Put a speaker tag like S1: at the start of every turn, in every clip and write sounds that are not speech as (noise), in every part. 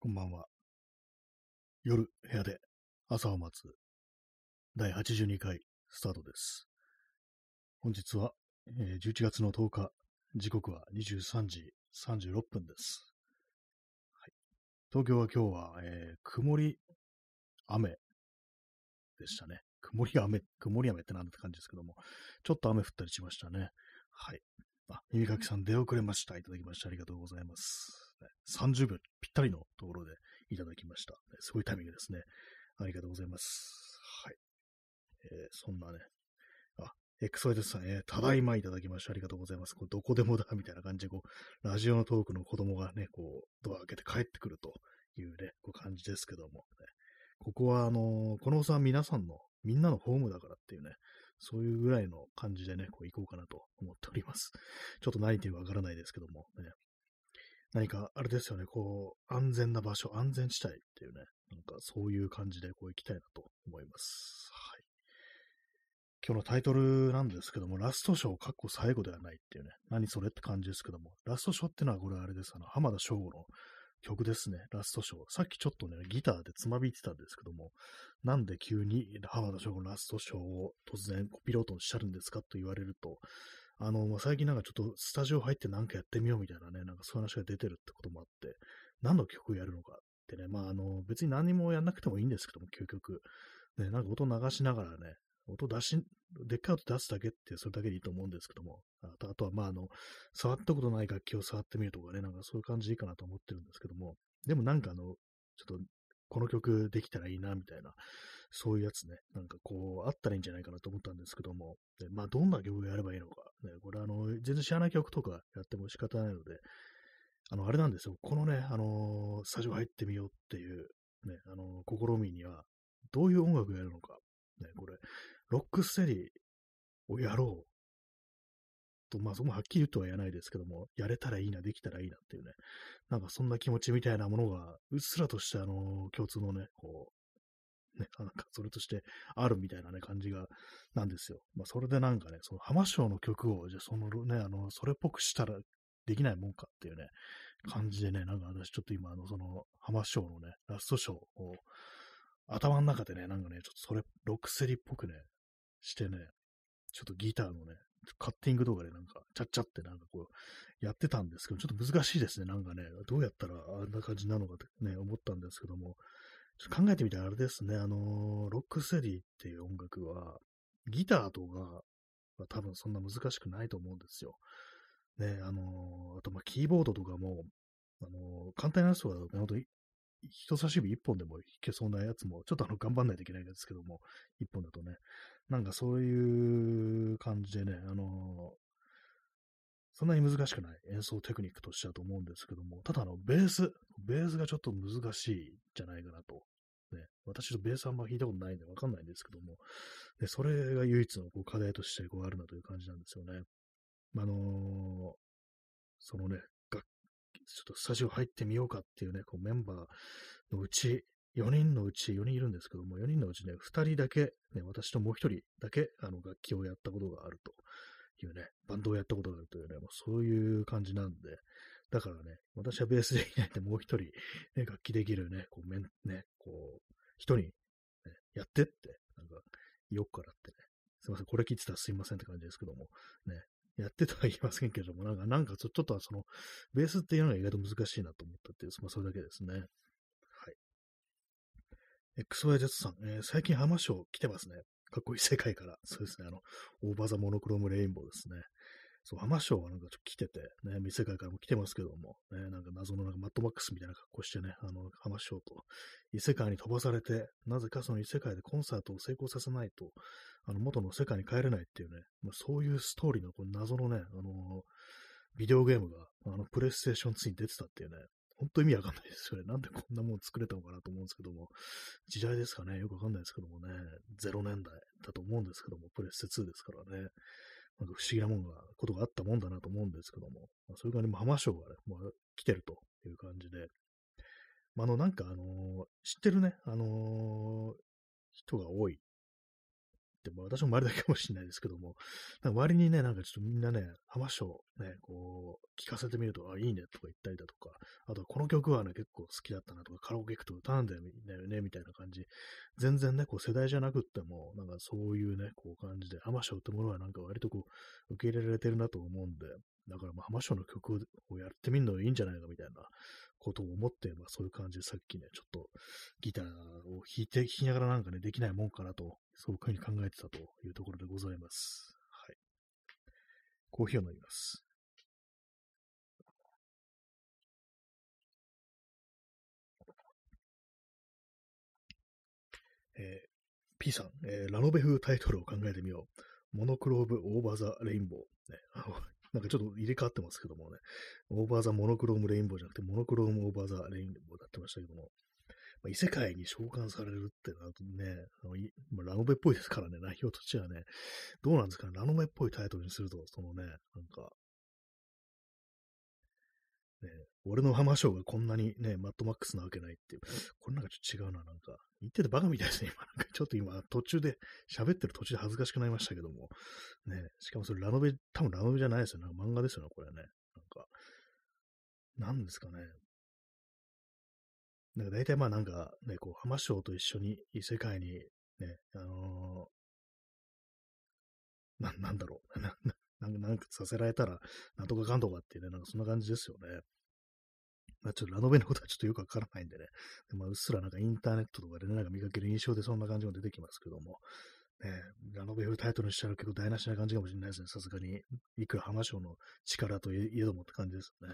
S1: こんばんは。夜、部屋で朝を待つ第82回スタートです。本日は、えー、11月の10日、時刻は23時36分です。はい、東京は今日は、えー、曇り、雨でしたね。曇り雨、曇り雨ってなんて感じですけども、ちょっと雨降ったりしましたね。はい。あ、耳かきさん出遅れました。いただきましてありがとうございます。30秒ぴったりのところでいただきました。すごいタイミングですね。ありがとうございます。はい。えー、そんなね、あ、XY ですさん、えー、ただいまいただきましてありがとうございます。これどこでもだ、みたいな感じで、こう、ラジオのトークの子供がね、こう、ドア開けて帰ってくるというね、こう感じですけども、ね、ここは、あのー、このおさん皆さんの、みんなのホームだからっていうね、そういうぐらいの感じでね、こう行こうかなと思っております。ちょっと何言ってるかわからないですけども、ね、何か、あれですよね、こう、安全な場所、安全地帯っていうね、なんかそういう感じでこう行きたいなと思います。はい。今日のタイトルなんですけども、ラストショー、かっこ最後ではないっていうね、何それって感じですけども、ラストショーってのはこれあれです、あの、浜田省吾の曲ですね、ラストショー。さっきちょっとね、ギターでつまびいてたんですけども、なんで急に浜田省吾のラストショーを突然コピロートにしてるんですかと言われると、あの、最近なんかちょっとスタジオ入ってなんかやってみようみたいなね、なんかそういう話が出てるってこともあって、何の曲をやるのかってね、まああの、別に何もやんなくてもいいんですけども、究極。ね、なんか音流しながらね、音出し、でっかい音出すだけってそれだけでいいと思うんですけども、あとあとはまああの、触ったことない楽器を触ってみるとかね、なんかそういう感じでいいかなと思ってるんですけども、でもなんかあの、ちょっとこの曲できたらいいな、みたいな、そういうやつね、なんかこう、あったらいいんじゃないかなと思ったんですけども、でまあ、どんな曲をやればいいのか、ね、これあの、全然知らない曲とかやっても仕方ないので、あの、あれなんですよ、このね、あのスタジオ入ってみようっていう、ね、あの試みには、どういう音楽をやるのか、ね、これ、ロックステディをやろう。と、まあ、そこもはっきり言うとは言わないですけども、やれたらいいな、できたらいいなっていうね、なんかそんな気持ちみたいなものが、うっすらとして、あの、共通のね、こう、ね、なんかそれとしてあるみたいなね、感じが、なんですよ。まあ、それでなんかね、その浜章の曲を、じゃあそのね、あの、それっぽくしたらできないもんかっていうね、感じでね、なんか私ちょっと今、あの、その、浜章のね、ラストショーを、頭の中でね、なんかね、ちょっとそれ、ロックセリっぽくね、してね、ちょっとギターのね、カッティング動画でなんか、ちゃっちゃってなんかこう、やってたんですけど、ちょっと難しいですね。なんかね、どうやったらあんな感じなのかってね、思ったんですけども、考えてみたらあれですね、あのロックセディっていう音楽は、ギターとかは多分そんな難しくないと思うんですよ。ね、あのあとまキーボードとかも、あの簡単なやつは、本当に人差し指一本でもいけそうなやつも、ちょっとあの頑張んないといけないですけども、一本だとね、なんかそういう感じでね、あの、そんなに難しくない演奏テクニックとしてはと思うんですけども、ただあの、ベース、ベースがちょっと難しいんじゃないかなと。ね、私とベースあんま弾いたことないんでわかんないんですけども、でそれが唯一のこう課題としてこうあるなという感じなんですよね。あのー、そのね、楽ちょっとスタジオ入ってみようかっていうね、こうメンバーのうち、4人のうち4人いるんですけども、4人のうちね、2人だけ、ね、私ともう1人だけ、あの、楽器をやったことがあるというね、バンドをやったことがあるというね、もうそういう感じなんで、だからね、私はベースでいないでもう1人、ね、楽器できるね、こう、めん、ね、こう、人に、ね、やってって、なんか、よっからってね、すいません、これ聞いてたらすいませんって感じですけども、ね、やってとは言いませんけども、なんか、なんかちょっとはその、ベースっていうのが意外と難しいなと思ったっていう、まあ、それだけですね。はい。XYZ さん、えー、最近浜省来てますね。かっこいい世界から。(laughs) そうですね。あの、 Over the Monochrome Rainbow ですね。そう、浜省はなんかちょっと来てて、ね、世界からも来てますけども、ね、なんか謎のなんかマッドマックスみたいな格好してね、あの、浜省と異世界に飛ばされて、なぜかその異世界でコンサートを成功させないと、あの、元の世界に帰れないっていうね、まあ、そういうストーリーのこの謎のね、あのビデオゲームが、あの、プレイステーション2に出てたっていうね、本当意味わかんないですよね。なんでこんなもん作れたのかなと思うんですけども、時代ですかね、よくわかんないですけどもね、0年代だと思うんですけども、プレステ2ですからね、なんか不思議なもんが、ことがあったもんだなと思うんですけども、まあ、それからも浜章がね、まあ、来てるという感じで、まあ、あの、なんかあのー、知ってるね、あのー、人が多い、まあ、私も周りだけかもしれないですけども、なんか周りにね、なんかちょっとみんなね、浜章ね、こう、聞かせてみると、あ、いいねとか言ったりだとか、あとこの曲はね、結構好きだったなとか、カラオケ行くと歌うんだよね、みたいな感じ。全然ね、こう世代じゃなくっても、なんかそういうね、こう感じで、浜章ってものはなんか割とこう、受け入れられてるなと思うんで、だからまあ浜章の曲をやってみるのいいんじゃないかみたいなことを思って、まあそういう感じでさっきね、ちょっとギターを弾いて、弾きながらなんかね、できないもんかなと、そういうふうに考えてたというところでございます。はい。コーヒーを飲みます。えー、P さん、えー、ラノベ風タイトルを考えてみよう。 Monochrome Over the Rainbow。ね、なんかちょっと入れ替わってますけどもね、 Over the Monochrome Rainbow じゃなくて、 Monochrome Over the Rainbow だってましたけども、まあ、異世界に召喚されるってなるとね、まあ、ラノベっぽいですからね、内容としてはね、どうなんですかね、ラノベっぽいタイトルにすると、そのね、なんか、ね、俺の浜省がこんなにね、マッドマックスなわけないっていう。これなんかちょっと違うな、なんか。言っててバカみたいですね、今。なんかちょっと今、途中で、喋ってる途中で恥ずかしくなりましたけども。ね、しかもそれラノベ、多分ラノベじゃないですよね。漫画ですよね、これね。なんか、なんですかね。なんか大体まあなんかね、こう、浜章と一緒に異世界にね、あのー、な、なんだろう。(laughs) な、な、なんかさせられたら、なんとかかんとかっていうね、なんかそんな感じですよね。まあ、ちょっとラノベのことはちょっとよくわからないんでね。でまあ、うっすらなんかインターネットとかでね、なんか見かける印象でそんな感じも出てきますけども。ね、ラノベ風タイトルにしたら結構台無しな感じかもしれないですね。さすがに。いくら浜章の力といえどもって感じですね。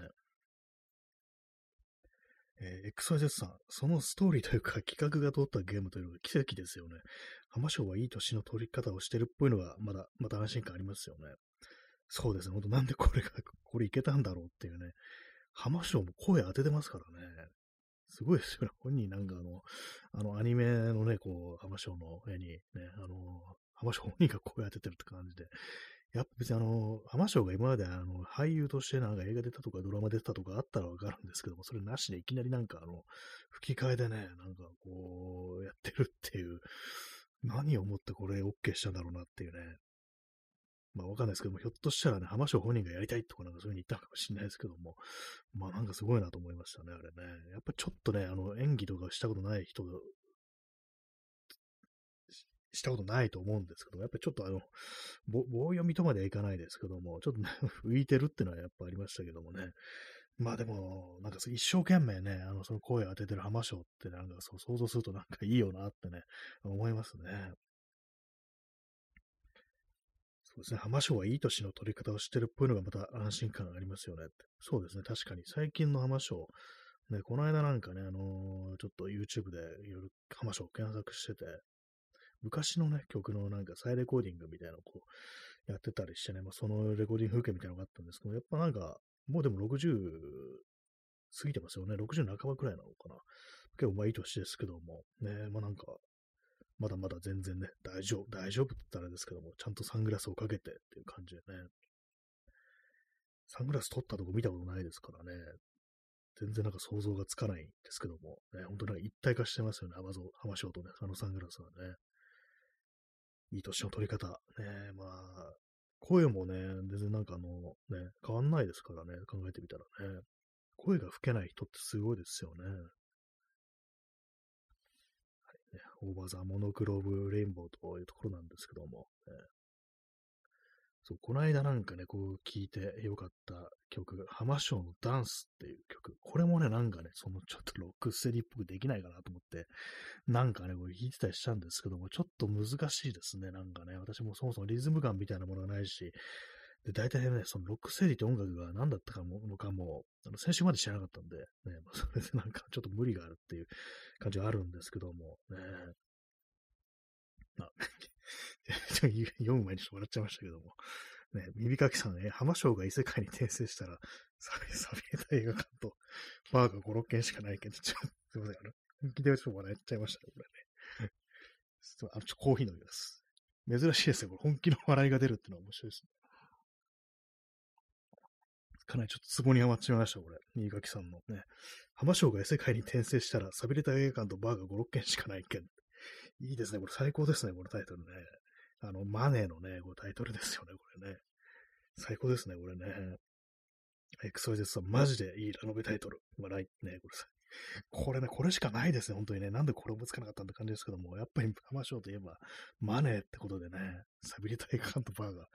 S1: えー、XYZ さん、そのストーリーというか企画が通ったゲームというのが奇跡ですよね。浜章はいい年の取り方をしてるっぽいのが、まだ、また安心感ありますよね。そうですね。ほんとなんでこれが、これいけたんだろうっていうね。浜章も声当ててますからね。すごいですよね。本人なんかあの、あのアニメのね、こう、浜章の絵にね、あの、浜章本人が声当ててるって感じで。やっぱ別にあの、浜章が今まであの、俳優としてなんか映画出たとかドラマ出たとかあったらわかるんですけども、それなしでいきなりなんかあの、吹き替えでね、なんかこう、やってるっていう、何を思ってこれ OK したんだろうなっていうね。まあわかんないですけども、ひょっとしたらね、浜章本人がやりたいとかなんかそういう風に言ったのかもしれないですけども、まあなんかすごいなと思いましたね、あれね。やっぱちょっとね、あの演技とかしたことない人したことないと思うんですけど、やっぱりちょっとあの、棒読みとまではいかないですけども、ちょっとね、(laughs) 浮いてるっていうのはやっぱありましたけどもね。まあでも、なんか一生懸命ね、あの、その声を当ててる浜章ってなんかそう想像するとなんかいいよなってね、思いますね。そうですね、浜章はいい年の取り方をしてるっぽいのがまた安心感がありますよね。そうですね、確かに。最近の浜章、ね、この間なんかね、あのー、ちょっと YouTube でいろいろ浜章を検索してて、昔のね、曲のなんか再レコーディングみたいなのをこうやってたりしてね、まあ、そのレコーディング風景みたいなのがあったんですけど、やっぱなんか、もうでも60過ぎてますよね。60半ばくらいなのかな。結構まあいい年ですけども、ね、まあなんか、まだまだ全然ね、大丈夫、大丈夫って言ったらですけども、ちゃんとサングラスをかけてっていう感じでね。サングラス取ったとこ見たことないですからね。全然なんか想像がつかないんですけども、ね、本当なんか一体化してますよね、アマゾン、ハマショーとね、あのサングラスはね。いい年の取り方。ね、まあ、声もね、全然なんかあの、ね、変わんないですからね、考えてみたらね。声が吹けない人ってすごいですよね。オーバーザ・モノクローブ・レインボーというところなんですけども、ね、そう、この間なんかね、こう聞いてよかった曲、ハマショーのダンスっていう曲。これもね、なんかね、そのちょっとロックステディっぽくできないかなと思って、なんかね、これ弾いてたりしたんですけども、ちょっと難しいですね、なんかね。私もそもそもリズム感みたいなものがないし、で、大体ね、そのロックステディって音楽が何だったかも、のかも、あの、先週まで知らなかったんで、ね、まあ、それでなんかちょっと無理があるっていう感じはあるんですけども、ね。あ、(laughs) 読む前にちょっと笑っちゃいましたけども。ね、耳かきさんね、浜章が異世界に転生したら、サビ、(laughs) サビれた映画館と、バーが5、6件しかないけど、ちょっと、(laughs) すいません、あの、本気でちょっと笑っちゃいましたね、これね。ちょっと、あの、ちょコーヒー飲みます。珍しいですよ、これ。本気の笑いが出るってのは面白いですね。かなりちょっとツボにはまっちゃいました、これ。新垣さんのね。浜省が異世界に転生したら、寂れた映画館とバーが5、6軒しかない件。いいですね、これ最高ですね、このタイトルね。あの、マネーのね、こうタイトルですよね、これね。最高ですね、これね。XYZ さん、マジでいいラノベタイトル。まあ、ない、ね、これさ。これね、これしかないですね、本当にね。なんでこれ思いつかなかったんって感じですけども、やっぱり浜章といえば、マネーってことでね、サビリタイ館とバーが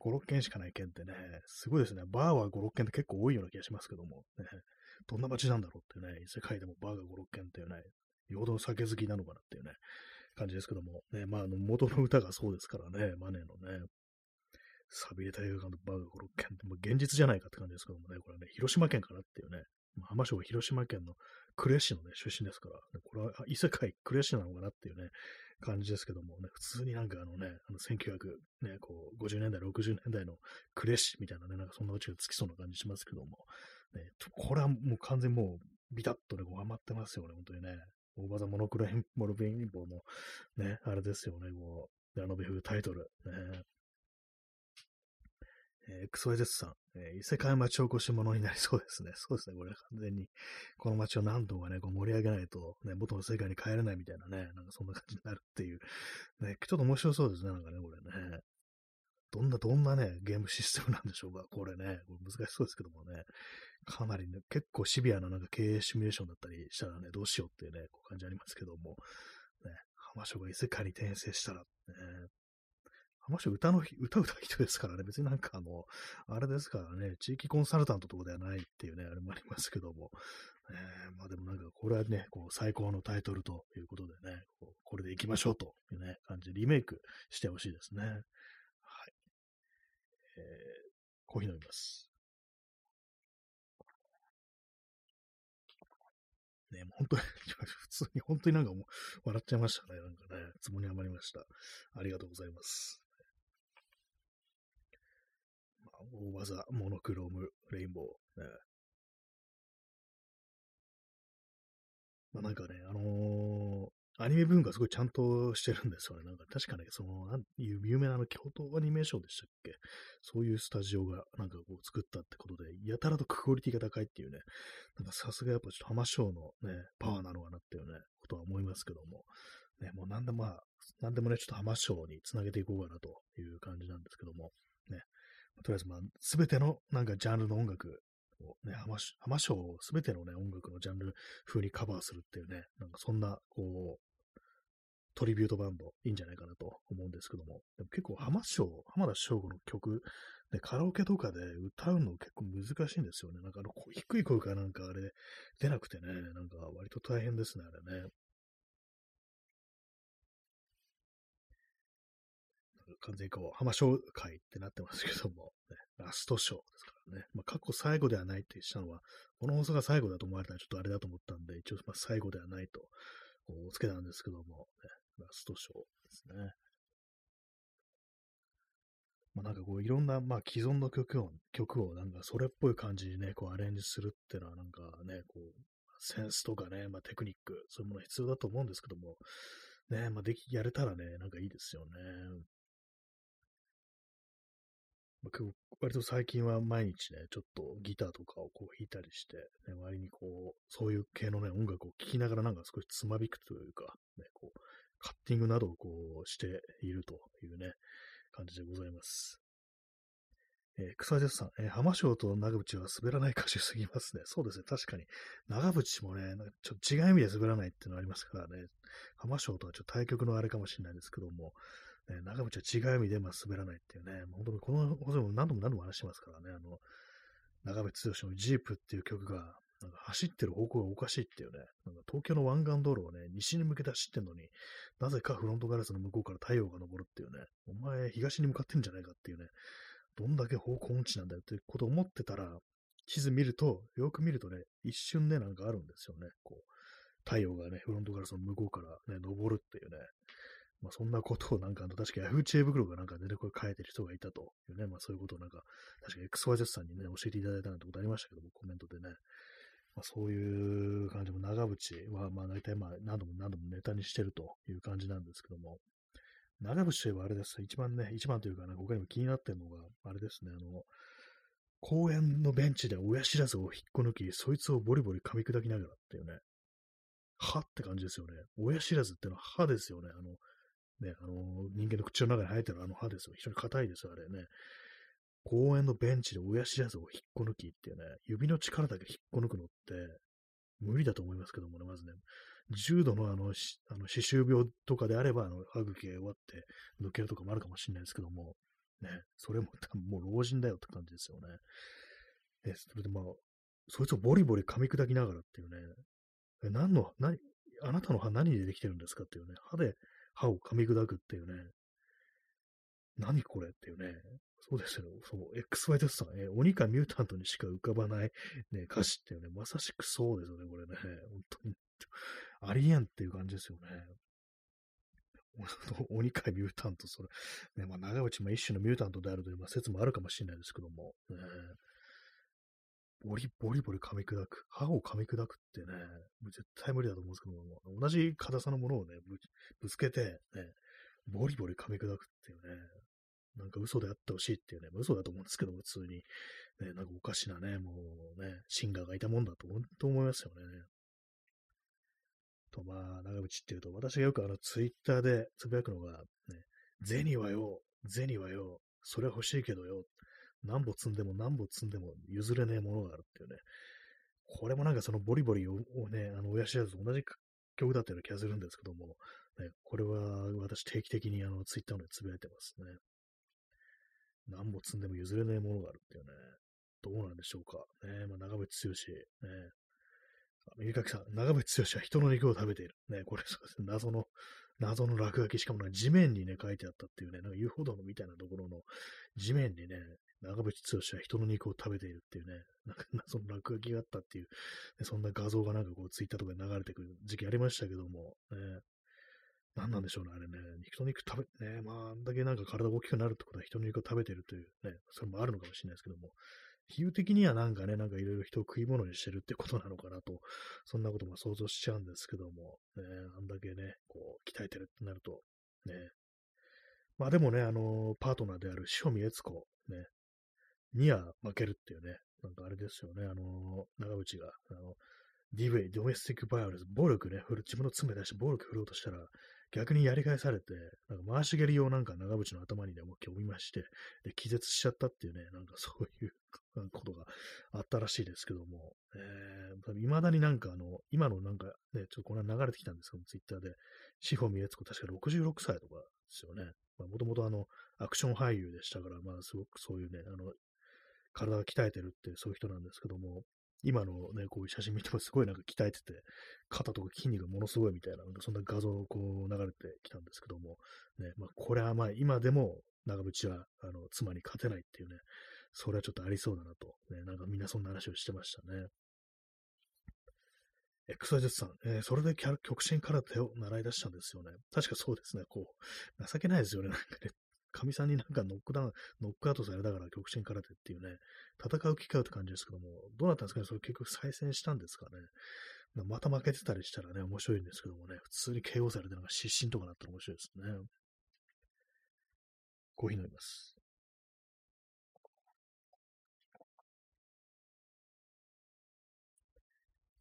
S1: 5、6件しかない県ってね、すごいですね。バーは5、6件って結構多いような気がしますけども、ね、どんな街なんだろうってね、世界でもバーが5、6件っていうね、よほど酒好きなのかなっていうね、感じですけども、ね、まあ、あの、元の歌がそうですからね、マネーのね、サビレ大学館とバーガー5、6件って、もう現実じゃないかって感じですけどもね、これね、広島県かなっていうね、浜省は広島県の呉市のね、出身ですから、これは異世界呉市なのかなっていうね、感じですけどもね、普通になんかあのね、あの1900、ね、こう、50年代、60年代の呉市みたいなね、なんかそんなうちがつきそうな感じしますけども、ね、これはもう完全もう、ビタッとね、こう、ハマってますよね、本当にね。大技モノクロイン、モノベインボの、ね、あれですよね、こう、ラノベ風タイトル、ね。えー、XYZ さん、えー、異世界町おこし物になりそうですね。(laughs) そうですね、これ完全に、この街を何度かね、こう盛り上げないと、ね、元の世界に帰れないみたいなね、なんかそんな感じになるっていう、ね、ちょっと面白そうですね、なんかね、これね。どんな、どんなね、ゲームシステムなんでしょうか、これね。これ難しそうですけどもね。かなりね、結構シビアななんか経営シミュレーションだったりしたらね、どうしようっていうね、こう感じありますけども。ね、浜省が異世界に転生したら、ね、浜省歌の、歌 (laughs) 歌う人ですからね、別になんかあの、あれですからね、地域コンサルタントとかではないっていうね、あれもありますけども。えー、まあでもなんか、これはね、こう、最高のタイトルということでね、ここれで行きましょうというね、感じでリメイクしてほしいですね。はいえー、コーヒー飲みます。ね、本当に、(laughs) 普通に、本当になんかもう、笑っちゃいましたね。なんかね、つぼに余りました。ありがとうございます。まあ、大技、モノクローム、レインボー。ね、まあ、なんかね、あのー、アニメ文化すごいちゃんとしてるんですよね。なんか確かね、その、なんいう有名なあの京都アニメーションでしたっけ？そういうスタジオがなんかこう作ったってことで、やたらとクオリティが高いっていうね、なんかさすがやっぱちょっと浜章のね、パワーなのかなっていうね、ことは思いますけども、ね、もうなんでまあ、なんでもね、ちょっと浜章につなげていこうかなという感じなんですけども、ね、とりあえずまあ、すべてのなんかジャンルの音楽をね、浜章をすべてのね、音楽のジャンル風にカバーするっていうね、なんかそんな、こう、トリビュートバンドいいんじゃないかなと思うんですけども、でも結構浜翔、浜田省吾の曲、ね、カラオケとかで歌うの結構難しいんですよね。なんかあの低い声がなんかあれ出なくてね、なんか割と大変ですね、あれね。完全にこう、浜章会ってなってますけども、ね、ラストショーですからね。まあ、過去最後ではないってしたのは、この放送が最後だと思われたらちょっとあれだと思ったんで、一応まあ最後ではないと、こう、つけたんですけども、ね、ラストショーですね。まあ、なんかこういろんな、まあ、既存の曲を、曲をなんかそれっぽい感じにね、こうアレンジするっていうのはなんかね、こう、センスとかね、まあ、テクニック、そういうもの必要だと思うんですけども、ね、まあ、でき、やれたらね、なんかいいですよね。割と最近は毎日ね、ちょっとギターとかをこう弾いたりして、ね、割にこう、そういう系のね、音楽を聴きながらなんか少しつまびくというか、ね、こう、カッティングなどをこうしているというね、感じでございます。えー、草津さん、えー、浜章と長渕は滑らない歌手すぎますね。そうですね、確かに。長渕もね、ちょっと違う意味で滑らないっていうのがありますからね。浜章とはちょっと対局のあれかもしれないですけども、ね、長渕は違う意味でまあ滑らないっていうね、本当にこの放送も何度も何度も話してますからね、あの、長渕剛のジープっていう曲が、なんか走ってる方向がおかしいっていうね、なんか東京の湾岸道路をね、西に向けて走ってんのに、なぜかフロントガラスの向こうから太陽が昇るっていうね、お前東に向かってんじゃないかっていうね、どんだけ方向音痴なんだよっていうことを思ってたら、地図見ると、よく見るとね、一瞬ね、なんかあるんですよね。こう、太陽がね、フロントガラスの向こうからね、昇るっていうね、まあ、そんなことをなんか、確かヤフー知恵袋がなんか出てこれ書いてる人がいたというね、まあそういうことをなんか、確か XYZ さんにね、教えていただいたなんてことありましたけども、コメントでね。まあ、そういう感じも長渕は、まあ大体まあ何度も何度もネタにしてるという感じなんですけども、長渕といえばあれです。一番ね、一番というか、ね、他にも気になってるのが、あれですね、あの、公園のベンチで親知らずを引っこ抜き、そいつをボリボリ噛み砕きながらっていうね、歯って感じですよね。親知らずってのは歯ですよね。あの、ね、あの、人間の口の中に生えてるあの歯ですよ。非常に硬いですよ、あれね。公園のベンチで親知らずを引っこ抜きっていうね、指の力だけ引っこ抜くのって、無理だと思いますけどもね、まずね、重度のあの、あの歯周病とかであれば、あの、歯茎が弱って抜けるとかもあるかもしれないですけども、ね、それも多分 (laughs) もう老人だよって感じですよね。で、それでまあ、そいつをボリボリ噛み砕きながらっていうね、え、何の、何、あなたの歯何でできてるんですかっていうね、歯で歯を噛み砕くっていうね、何これ？っていうね、そうですよ。そう、XYZ さん、え鬼かミュータントにしか浮かばない、ね、歌詞っていうね、まさしくそうですよね、これね。本当に。ありえんっていう感じですよね。(laughs) 鬼かミュータント、それ。ね、まあ、長渕も一種のミュータントであるという、まあ、説もあるかもしれないですけども、ね、ボリボリボリ噛み砕く。歯を噛み砕くってね、もう絶対無理だと思うんですけども、同じ硬さのものをね、ぶつけて、ね、ボリボリ噛み砕くっていうね、なんか嘘であってほしいっていうね、嘘だと思うんですけども、普通に。ね、なんかおかしなね、もうね、シンガーがいたもんだと本当思いますよね。と、まあ、長渕っていうと、私がよくあの、ツイッターでつぶやくのが、ね、銭はよ、銭はよ、それは欲しいけどよ、何歩積んでも何歩積んでも譲れねえものがあるっていうね。これもなんかそのボリボリをね、あの、親知らずと同じ曲だったような気がするんですけども、ね、これは私定期的にあの、ツイッターでつぶやいてますね。何歩積んでも譲れないものがあるっていうね。どうなんでしょうか。ね、まあ、長渕剛、ね、右かきさん、長渕剛は人の肉を食べている。ね、これ、謎の、謎の落書き、しかもね、地面にね、書いてあったっていうね、なんか遊歩道みたいなところの地面にね、長渕剛は人の肉を食べているっていうね、(laughs) なんか謎の落書きがあったっていう、そんな画像がなんかこう、ツイッターとかで流れてくる時期ありましたけども、ね、何なんでしょうね、あれね。人の肉食べ、ね、まあ、あんだけなんか体が大きくなるってことは人の肉を食べてるというね、それもあるのかもしれないですけども、比喩的にはなんかね、なんかいろいろ人を食い物にしてるってことなのかなと、そんなことも想像しちゃうんですけども、ね、あんだけね、こう、鍛えてるってなると、ね。まあでもね、あの、パートナーである塩見悦子、ね、には負けるっていうね、なんかあれですよね、あの、長渕が、あの、DV、ドメスティックバイオレンス、暴力ね、自分の爪出して暴力振ろうとしたら、逆にやり返されて、なんか回し蹴りをなんか長渕の頭にね、もう今日見まして、で、気絶しちゃったっていうね、なんかそういう (laughs) ことがあったらしいですけども、えー、未だになんかあの、今のなんかね、ちょっとこれ流れてきたんですけどもツイッターで、志保美悦子確か66歳とかですよね。もともとあの、アクション俳優でしたから、まあすごくそういうね、あの、体が鍛えてるってそういう人なんですけども、今のね、こういう写真見てもすごいなんか鍛えてて、肩とか筋肉がものすごいみたいな、そんな画像をこう流れてきたんですけども、ね、まあこれはまあ今でも長渕はあの妻に勝てないっていうね、それはちょっとありそうだなと、ね、なんかみんなそんな話をしてましたね。XYZ さん、えー、それで極真空手を習い出したんですよね。確かそうですね。こう、情けないですよね。なんかね、かみさんになんかノックダウン、ノックアウトされたから極真空手っていうね、戦う機会って感じですけども、どうなったんですかね？それ結局再戦したんですかね？また負けてたりしたらね、面白いんですけどもね、普通に KO されてなんか失神とかなったら面白いですね。コーヒー飲みます。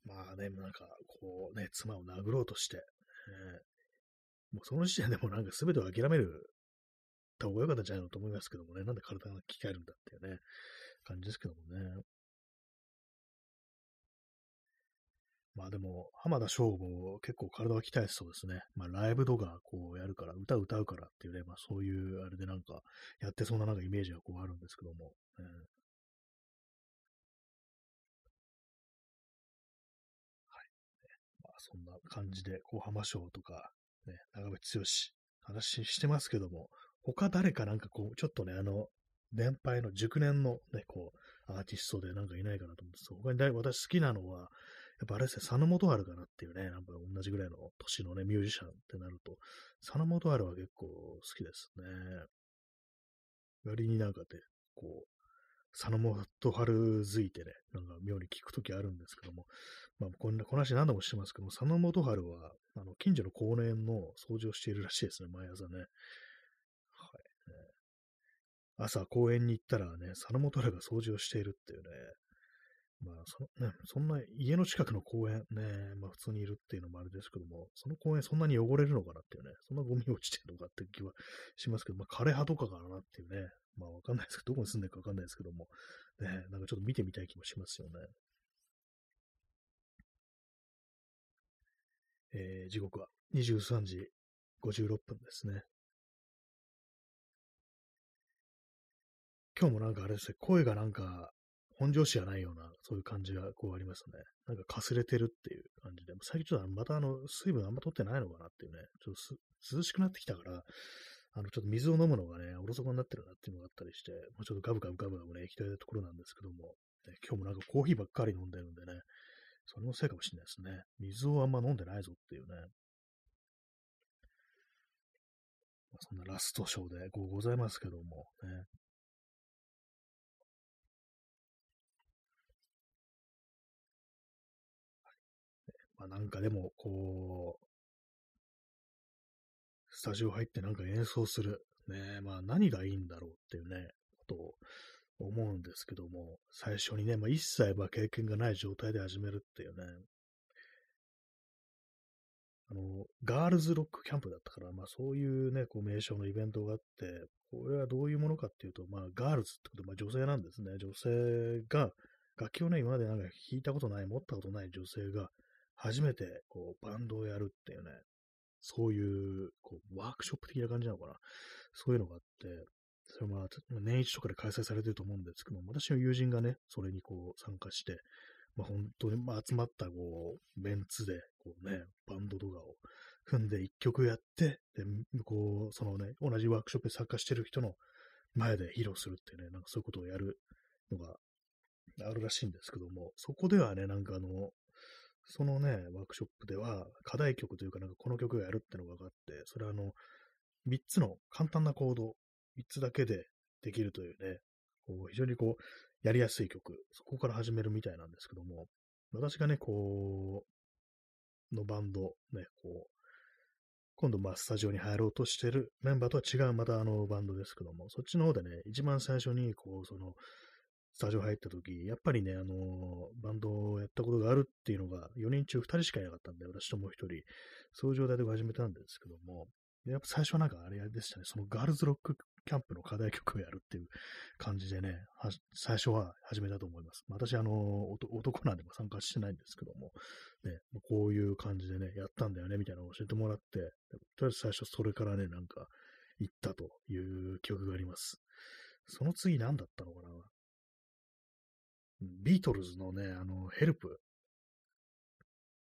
S1: まあね、なんか、こうね、妻を殴ろうとして、えー、もうその時点でもなんか全てを諦めるた方が良かったんじゃないのと思いますけどもね、なんで体が鍛えるんだっていうね、感じですけどもね。まあでも、浜田省吾結構体は鍛えてそうですね。まあライブとかこうやるから、歌歌うからっていうね、まあそういうあれでなんかやってそうななんかイメージがこうあるんですけども。えーはい。まあそんな感じで、こう浜省とか、ね、長渕剛話してますけども、他誰かなんかこう、ちょっとね、あの、年配の熟年のね、こう、アーティストでなんかいないかなと思うんです他に私好きなのは、やっぱあれですね、佐野元春かなっていうね、なんか同じぐらいの年のね、ミュージシャンってなると、佐野元春は結構好きですね。割になんかで、こう、佐野元春づいてね、なんか妙に聞くときあるんですけども、まあ、こんな、この話何度もしてますけども、佐野元春は、あの、近所の公園の掃除をしているらしいですね、毎朝ね。朝公園に行ったらね、佐野元春が掃除をしているっていうね、まあ、そのね、そんな家の近くの公園ね、まあ普通にいるっていうのもあれですけども、その公園そんなに汚れるのかなっていうね、そんなゴミ落ちてるのかって気はしますけど、まあ枯れ葉とかかなっていうね、まあわかんないですけど、どこに住んでるかわかんないですけども、ね、なんかちょっと見てみたい気もしますよね。えー、時刻は23時56分ですね。今日もなんかあれですね、声がなんか本調子じゃないような、そういう感じがこうありますね。なんかかすれてるっていう感じで、最近ちょっとまたあの、水分あんま取ってないのかなっていうね、ちょっと涼しくなってきたから、あの、ちょっと水を飲むのがね、おろそかになってるなっていうのがあったりして、もうちょっとガブガブガブガブね、行きたいところなんですけども、ね、今日もなんかコーヒーばっかり飲んでるんでね、それのせいかもしれないですね。水をあんま飲んでないぞっていうね。まあ、そんなラストショーでございますけども、ね。なんかでも、こう、スタジオ入ってなんか演奏する。ねまあ何がいいんだろうっていうね、ことを思うんですけども、最初にね、まあ一切ま経験がない状態で始めるっていうね、あの、ガールズロックキャンプだったから、まあそういうね、こう名称のイベントがあって、これはどういうものかっていうと、まあガールズってことは、まあ女性なんですね。女性が、楽器をね、今までなんか弾いたことない、持ったことない女性が、初めてこうバンドをやるっていうね、そういうこうワークショップ的な感じなのかな。そういうのがあって、それはまあ年一とかで開催されてると思うんですけども、私の友人がね、それにこう参加して、まあ、本当に、まあ、集まったこうメンツでこう、ね、バンドとかを組んで一曲やって、でこうそのね、同じワークショップに参加してる人の前で披露するってね、なんかそういうことをやるのがあるらしいんですけども、そこではね、なんかあの、そのね、ワークショップでは、課題曲というか、なんかこの曲をやるってのが分かって、それはあの、3つの簡単なコード、3つだけでできるというね、こう非常にこう、やりやすい曲、そこから始めるみたいなんですけども、私がね、こう、のバンド、ね、こう、今度まあスタジオに入ろうとしてるメンバーとは違うまたあのバンドですけども、そっちの方でね、一番最初にこう、その、スタジオ入った時、やっぱりね、あのー、バンドをやったことがあるっていうのが4人中2人しかいなかったんで、私ともう1人、そういう状態で始めたんですけども、やっぱ最初はなんかあれでしたね、そのガールズロックキャンプの課題曲をやるっていう感じでね、最初は始めたと思います。私、あのー、男なんでも参加してないんですけども、ね、こういう感じでね、やったんだよね、みたいなのを教えてもらって、とりあえず最初それからね、なんか行ったという記憶があります。その次何だったのかな？ビートルズのね、あの、ヘルプ。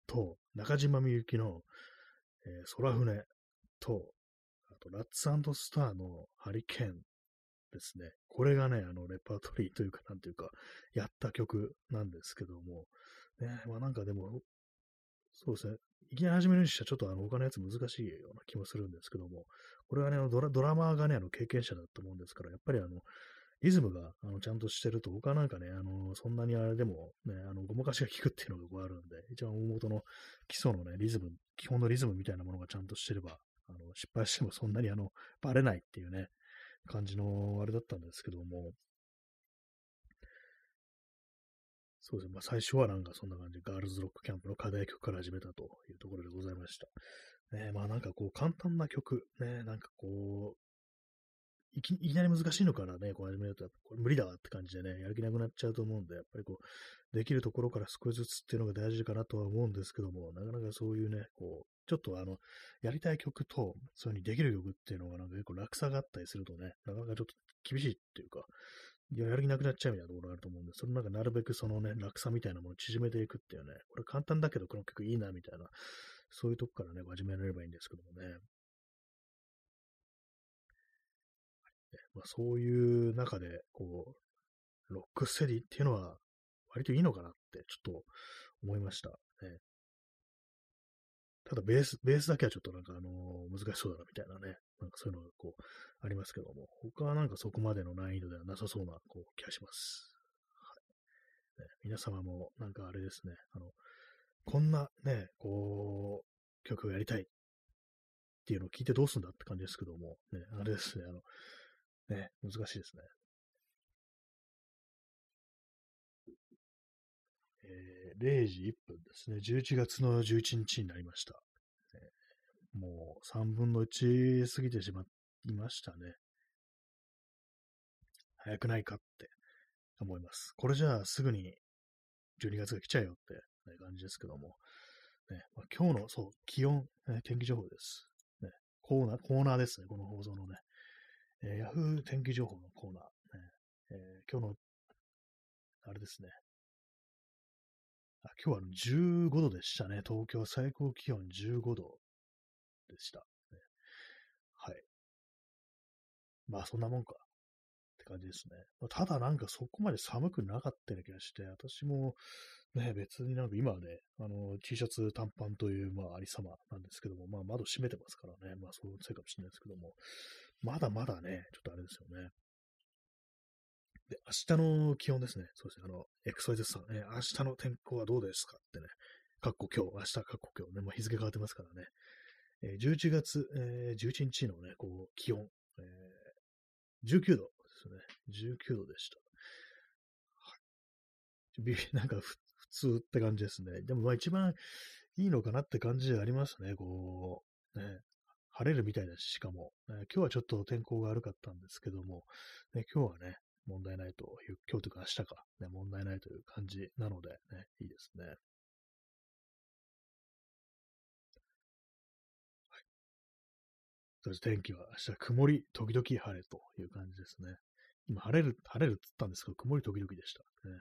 S1: と、中島みゆきの、えー、空船。と、あと、ラッツスターのハリケーンですね。これがね、あの、レパートリーというか、なんていうか、やった曲なんですけども、ね、まあなんかでも、そうですね、いきなり始めるにしてはちょっとあの他のやつ難しいような気もするんですけども、これはね、ドラドラマーがね、あの経験者だと思うんですから、やっぱりあの、リズムがあのちゃんとしてると、他なんかね、あのそんなにあれでも、ね、あのごまかしが効くっていうのがこうあるんで、一番大元の基礎のね、リズム、基本のリズムみたいなものがちゃんとしてれば、あの失敗してもそんなにあのバレないっていうね、感じのあれだったんですけども、そうですね。まあ、最初はなんかそんな感じ、ガールズロックキャンプの課題曲から始めたというところでございました。ね、まあなんかこう簡単な曲、ね、なんかこう、いきいきなり難しいのからね、こう始めると、これ無理だわって感じでね、やる気なくなっちゃうと思うんで、やっぱりこう、できるところから少しずつっていうのが大事かなとは思うんですけども、なかなかそういうね、こう、ちょっとあの、やりたい曲と、そういうふうにできる曲っていうのがなんか結構落差があったりするとね、なかなかちょっと厳しいっていうか、やる気なくなっちゃうみたいなところがあると思うんで、そのなんかなるべくそのね、落差みたいなものを縮めていくっていうね、これ簡単だけどこの曲いいなみたいな、そういうとこからね、始められればいいんですけどもね。まあ、そういう中で、こう、ロックステディっていうのは割といいのかなってちょっと思いました。ね、ただベース、ベースだけはちょっとなんかあのー、難しそうだなみたいなね、なんかそういうのがこう、ありますけども、他はなんかそこまでの難易度ではなさそうなこう気がします。はいね、皆様もなんかあれですね、あの、こんなね、こう、曲をやりたいっていうのを聞いてどうすんだって感じですけども、ね、あれですね、あの、ね、難しいですね。えー、0時1分ですね。11月の11日になりました。えー、もう3分の1過ぎてしまいましたね。早くないかって思います。これじゃあすぐに12月が来ちゃうよって、感じですけども。ねまあ、今日の、そう、気温、ね、天気情報です、ね。コーナー、コーナーですね。この放送のね。えー、ヤフー天気情報のコーナー。ねえー、今日の、あれですね。あ今日は15度でしたね。東京最高気温15度でした。ね、はい。まあそんなもんか。って感じですね。ただなんかそこまで寒くなかったような気がして、私もね、別になんか今はね、あの、T シャツ短パンという、まあ、ありさまなんですけども、まあ、窓閉めてますからね、まあ、そういうせいかもしれないですけども、まだまだね、ちょっとあれですよね。で、明日の気温ですね。そうですね。あの、XYZ さん、え、明日の天候はどうですかってね。かっこ今日、明日かっこ今日ね、もう日付変わってますからね。えー、11月、えー、11日のね、こう、気温、えー、19度ですね。19度でした。はい。(laughs) なんか普通って感じですね。でもまあ一番いいのかなって感じでありますね。こう、ね、晴れるみたいだし、しかも、ね、今日はちょっと天候が悪かったんですけども、ね、今日はね、問題ないという、今日というか明日か、ね、問題ないという感じなので、ね、いいですね。はい。そして天気は明日曇り、時々晴れという感じですね。今、晴れる、晴れるって言ったんですけど、曇り時々でした。ね。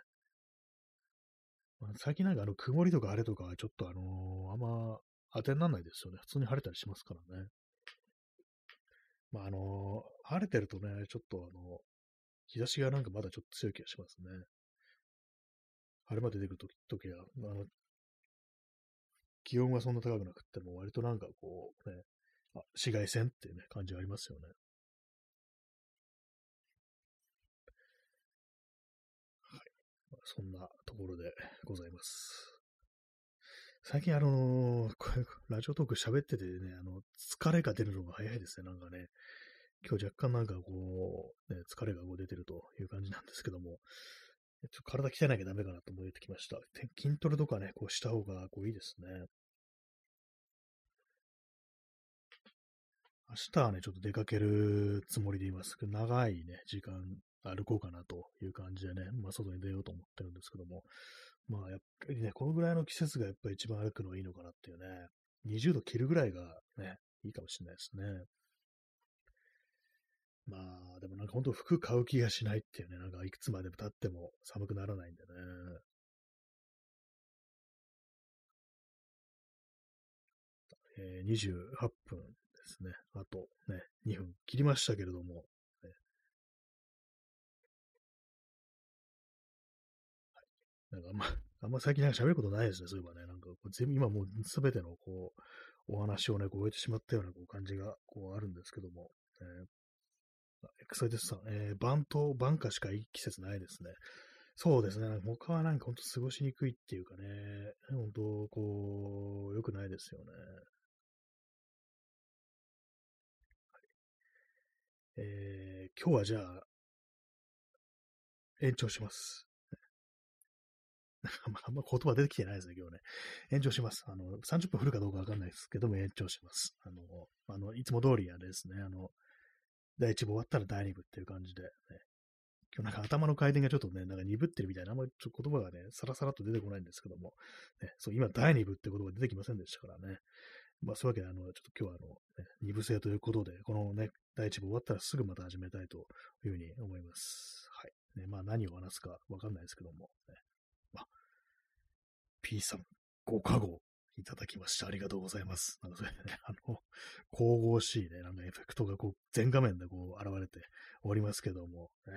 S1: まあ、最近なんかあの、曇りとか晴れとかはちょっとあのー、あんま当てにならないですよね。普通に晴れたりしますからね。まあ、あの、晴れてるとね、ちょっとあの、日差しがなんかまだちょっと強い気がしますね。晴れ間出てくるときは、あの、気温がそんな高くなくても、割となんかこう、ね、あ紫外線っていうね、感じがありますよね。はい。そんなところでございます。最近あのー、(laughs) ラジオトーク喋っててね、あの、疲れが出るのが早いですね、なんかね。今日若干なんかこう、ね、疲れがこう出てるという感じなんですけども、ちょっと体鍛えなきゃダメかなと思ってきました。筋トレとかね、こうした方がこういいですね。明日はね、ちょっと出かけるつもりでいます。長いね、時間歩こうかなという感じでね、まあ外に出ようと思ってるんですけども、まあやっぱりね、このぐらいの季節がやっぱり一番歩くのはいいのかなっていうね、20度切るぐらいがね、いいかもしれないですね。まあ、でもなんか本当服買う気がしないっていうね、なんかいくつまで経っても寒くならないんでね。えー、28分ですね。あとね、2分切りましたけれども、なんかあんま、あんま最近なんか喋ることないですね、そういえばね。なんか全部今もうすべてのこう、お話をね、こう終えてしまったようなこう感じがこうあるんですけども、えー、エクサイテスさん、えー、バント、バンカしかいい季節ないですね。そうですね。他はなんかほんと過ごしにくいっていうかね、本当こう、良くないですよね。はい、えー、今日はじゃあ、延長します。(laughs) あんま言葉出てきてないですね、今日ね。延長します。あの、30分降るかどうかわかんないですけども、延長します。あの、あのいつも通りやですね、あの、第1部終わったら第2部っていう感じで、ね、今日なんか頭の回転がちょっとね、なんか鈍ってるみたいな、あんまりちょっと言葉がね、さらさらっと出てこないんですけども、ね、そう、今第2部って言葉出てきませんでしたからね。まあそういうわけで、あの、ちょっと今日はあの、ね、2部制ということで、このね、第1部終わったらすぐまた始めたいというふうに思います。はい。ね、まあ何を話すかわかんないですけども、ね、P さん、ご加護いただきました。ありがとうございます。なんかそれね、(laughs) あの、神々しいね、なんかエフェクトがこう、全画面でこう、現れておりますけども、ね、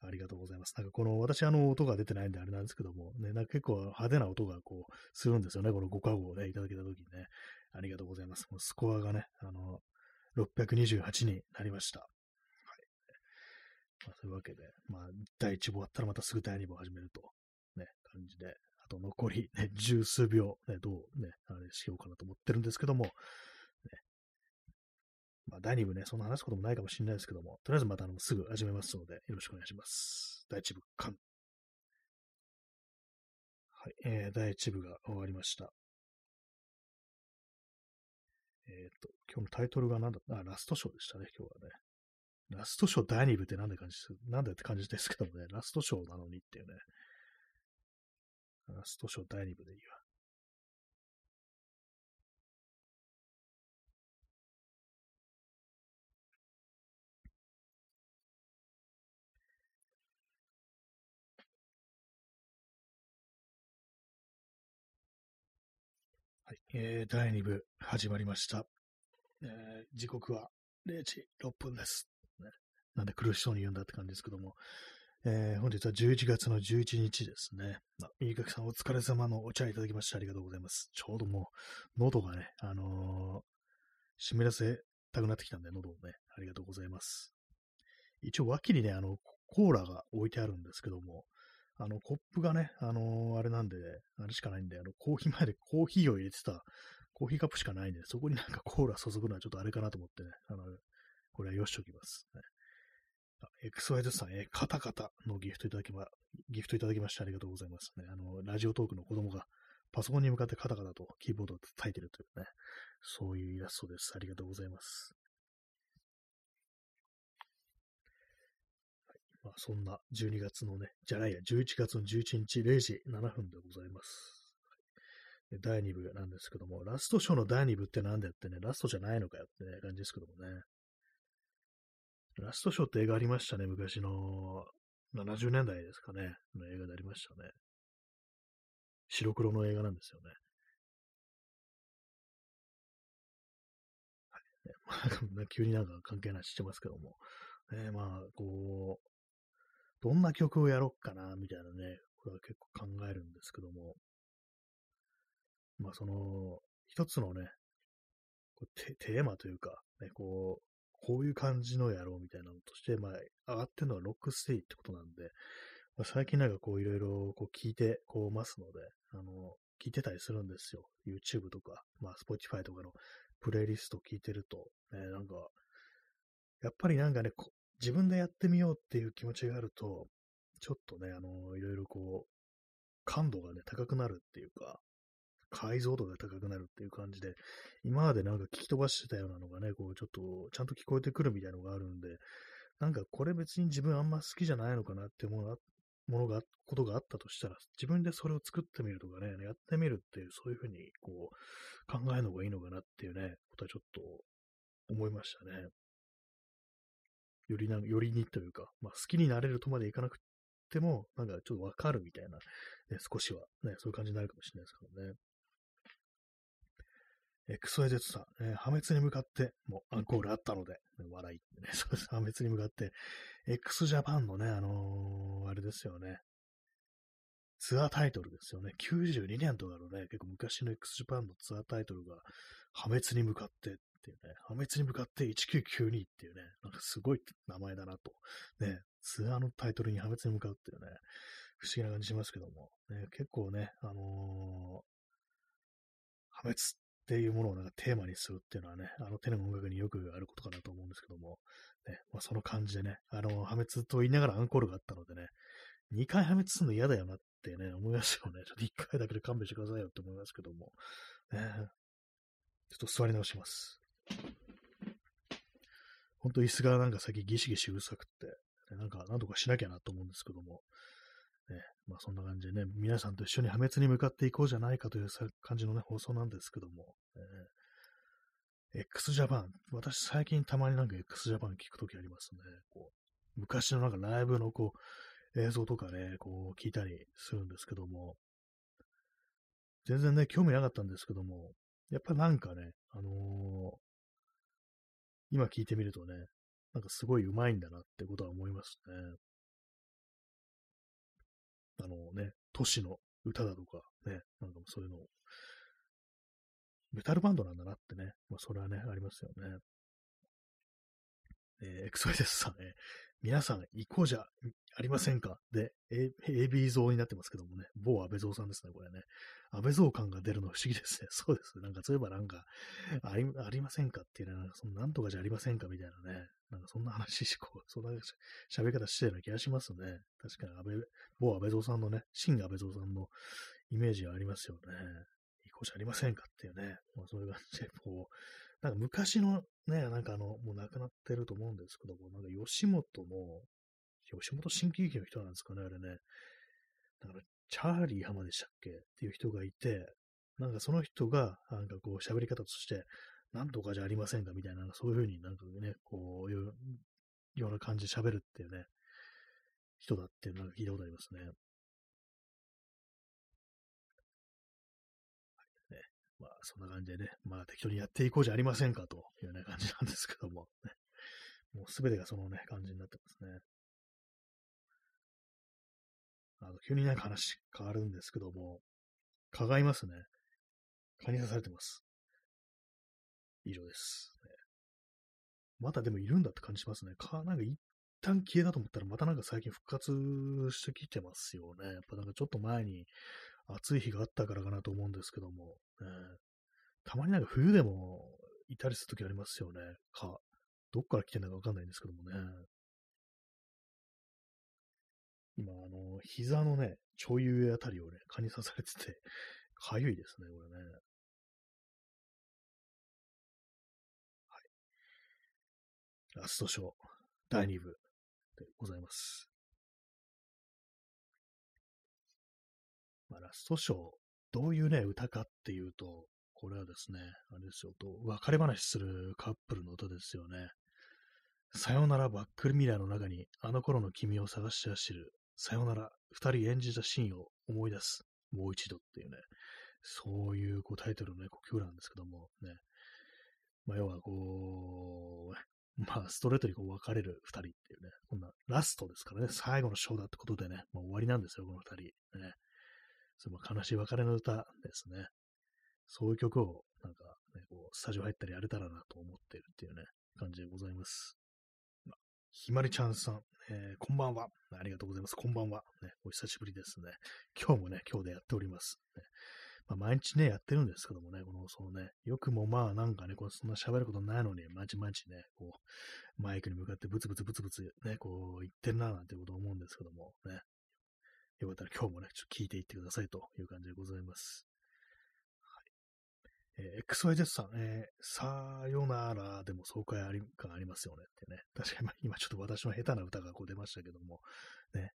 S1: ありがとうございます。なんかこの、私あの音が出てないんであれなんですけども、ね、なんか結構派手な音がこう、するんですよね。このご加護をね、いただけたときにね。ありがとうございます。もうスコアがね、あの、628になりました。はい。まあ、そういうわけで、まあ、第1部終わったらまたすぐ第2部を始めると、ね、感じで、と残り、ね、十数秒、ね、どうね、あれしようかなと思ってるんですけども、ね、まあ、第2部ね、そんな話すこともないかもしれないですけども、とりあえずまたあのすぐ始めますので、よろしくお願いします。第1部、完。はい、えー、第1部が終わりました。えっ、ー、と、今日のタイトルが何だあ、ラストショーでしたね、今日はね。ラストショー第2部ってなんで感じなんでって感じですけどもね、ラストショーなのにっていうね。ラストショー第2部でいいわ。はい、えー、第2部始まりました。えー、時刻は0時6分です。ね、なんで苦しそうに言うんだって感じですけども、えー、本日は11月の11日ですね。あ、右かさんお疲れ様のお茶いただきましてありがとうございます。ちょうどもう、喉がね、あのー、湿らせたくなってきたんで、喉をね、ありがとうございます。一応脇にね、あの、コーラが置いてあるんですけども、あの、コップがね、あのー、あれなんで、あれしかないんで、あの、コーヒー前でコーヒーを入れてた、コーヒーカップしかないんで、そこになんかコーラ注ぐのはちょっとあれかなと思ってね、あの、これはよしときます、ね。XYZ さん、えー、カタカタのギフトいただきま、ギフトいただきましてありがとうございますね。あの、ラジオトークの子供がパソコンに向かってカタカタとキーボードを叩いてるというね、そういうイラストです。ありがとうございます。はいまあ、そんな12月のね、じゃないや、11月の11日0時7分でございます。第2部なんですけども、ラストショーの第2部って何だよってね、ラストじゃないのかよってね、感じですけどもね。ラストショーって映画ありましたね、昔の70年代ですかね、の映画でありましたね。白黒の映画なんですよね。はい、急になんか関係ないしてますけども。ね、まあ、こう、どんな曲をやろっかな、みたいなね、これは結構考えるんですけども、まあその、一つのね、こうテテーマというか、ね、こう、こういう感じのやろうみたいなのとして、まあ、上がってるのはロックステージってことなんで、まあ、最近なんかこういろいろこう聞いてこうますので、あの、聞いてたりするんですよ。YouTube とか、まあ Spotify とかのプレイリストを聞いてると、ね、なんか、やっぱりなんかね、自分でやってみようっていう気持ちがあると、ちょっとね、あの、いろいろこう、感度がね、高くなるっていうか、解像度が高くなるっていう感じで、今までなんか聞き飛ばしてたようなのがね、こう、ちょっと、ちゃんと聞こえてくるみたいなのがあるんで、なんかこれ別に自分あんま好きじゃないのかなって思うものが、ことがあったとしたら、自分でそれを作ってみるとかね、やってみるっていう、そういうふうに、こう、考えるのがいいのかなっていうね、ことはちょっと思いましたね。よりな、よりにというか、まあ、好きになれるとまでいかなくても、なんかちょっとわかるみたいな、ね、少しは、ね、そういう感じになるかもしれないですけどね。XYZ さん、えー、破滅に向かって、もうアンコールあったので、笑いってね、(laughs) そうです、破滅に向かって、x ジャパンのね、あのー、あれですよね、ツアータイトルですよね。92年とかのね、結構昔の x ジャパンのツアータイトルが、破滅に向かってっていうね、破滅に向かって1992っていうね、なんかすごい名前だなと。ね、ツアーのタイトルに破滅に向かうっていうね、不思議な感じしますけども、ね、結構ね、あのー、破滅っていうものをなんかテーマにするっていうのはね、あの手の音楽によくあることかなと思うんですけども、ね、まあ、その感じでね、あの、破滅と言いながらアンコールがあったのでね、2回破滅するの嫌だよなってね、思いますよね。ちょっと1回だけで勘弁してくださいよって思いますけども、ね、ちょっと座り直します。ほんと椅子がなんか先ギシギシうるさくって、なんかなんとかしなきゃなと思うんですけども、ね、まあそんな感じでね、皆さんと一緒に破滅に向かっていこうじゃないかという感じのね、放送なんですけども、えー、x ジャパン、私最近たまになんか x ジャパン聞くときありますね。こう昔のなんかライブのこう映像とかね、こう聞いたりするんですけども、全然ね、興味なかったんですけども、やっぱなんかね、あのー、今聞いてみるとね、なんかすごい上手いんだなってことは思いますね。あのね、都市の歌だとかね、なんかそういうのメタルバンドなんだなってね、まあそれはね、ありますよね。えー、エクソイデスさんね、皆さん行こうじゃありませんか？で、A、AB 像になってますけどもね、某安倍蔵さんですね、これね。安倍蔵感が出るの不思議ですね。(laughs) そうです。なんか、そういえばなんか、ありありませんかっていうのは、そのなんとかじゃありませんかみたいなね。なんかそんな話し、こう、(laughs) そんな喋り方してるような気がしますね。確かに安倍、某安倍蔵さんのね、新安倍蔵さんのイメージがありますよね。いい子じゃありませんかっていうね。まあそういう感じで、こう、なんか昔のね、なんかあの、もう亡くなってると思うんですけども、なんか吉本の、吉本新喜劇の人なんですかね、あれね。だから、チャーリー浜でしたっけ？っていう人がいて、なんかその人が、なんかこう喋り方として、なんとかじゃありませんか？みたいな、そういうふうになんかね、こういうような感じで喋るっていうね、人だっていうのが聞いたことありますね。まあ、そんな感じでね、まあ適当にやっていこうじゃありませんかというような感じなんですけども、ね、もうすべてがそのね、感じになってますね。あの、急になんか話変わるんですけども、蚊がいますね。蚊に刺されてます。以上です。ね、まだでもいるんだって感じしますね。蚊、なんか一旦消えたと思ったら、またなんか最近復活してきてますよね。やっぱなんかちょっと前に暑い日があったからかなと思うんですけども、ね、たまになんか冬でもいたりするときありますよね。蚊。どっから来てるのかわかんないんですけどもね。今、あの、膝のね、ちょい上あたりをね、蚊に刺されてて、(laughs) かゆいですね、これね。はい。ラストショー、第2部でございます。ラストショー、どういうね、歌かっていうと、これはですね、あれですよ、と、別れ話するカップルの歌ですよね。さよならバックルミラーの中にあの頃の君を探して走るさよなら、二人演じたシーンを思い出す。もう一度っていうね、そういうこうタイトルのね、曲なんですけども、ね。まあ、要はこう、まあ、ストレートにこう別れる二人っていうね、こんなラストですからね、最後のショーだってことでね、もう終わりなんですよ、この二人。ね。その悲しい別れの歌ですね。そういう曲を、なんか、ね、こう、スタジオ入ったりやれたらなと思ってるっていうね、感じでございます。まあ、ひまりちゃんさん、えー、こんばんは。ありがとうございます。こんばんは。ね、お久しぶりですね。今日もね、今日でやっております。ねまあ、毎日ね、やってるんですけどもね、この、そのね、よくもまあなんかね、こうそんな喋ることないのに、毎日毎日ね、こう、マイクに向かってブツブツブツブツね、こう言ってるな、なんてこと思うんですけども、ね。よかったら今日もね、ちょっと聞いていってくださいという感じでございます。はいえー、XYZ さん、えー、さよならでも爽快あり感ありますよねってね。確かに今ちょっと私の下手な歌がこう出ましたけども、ね。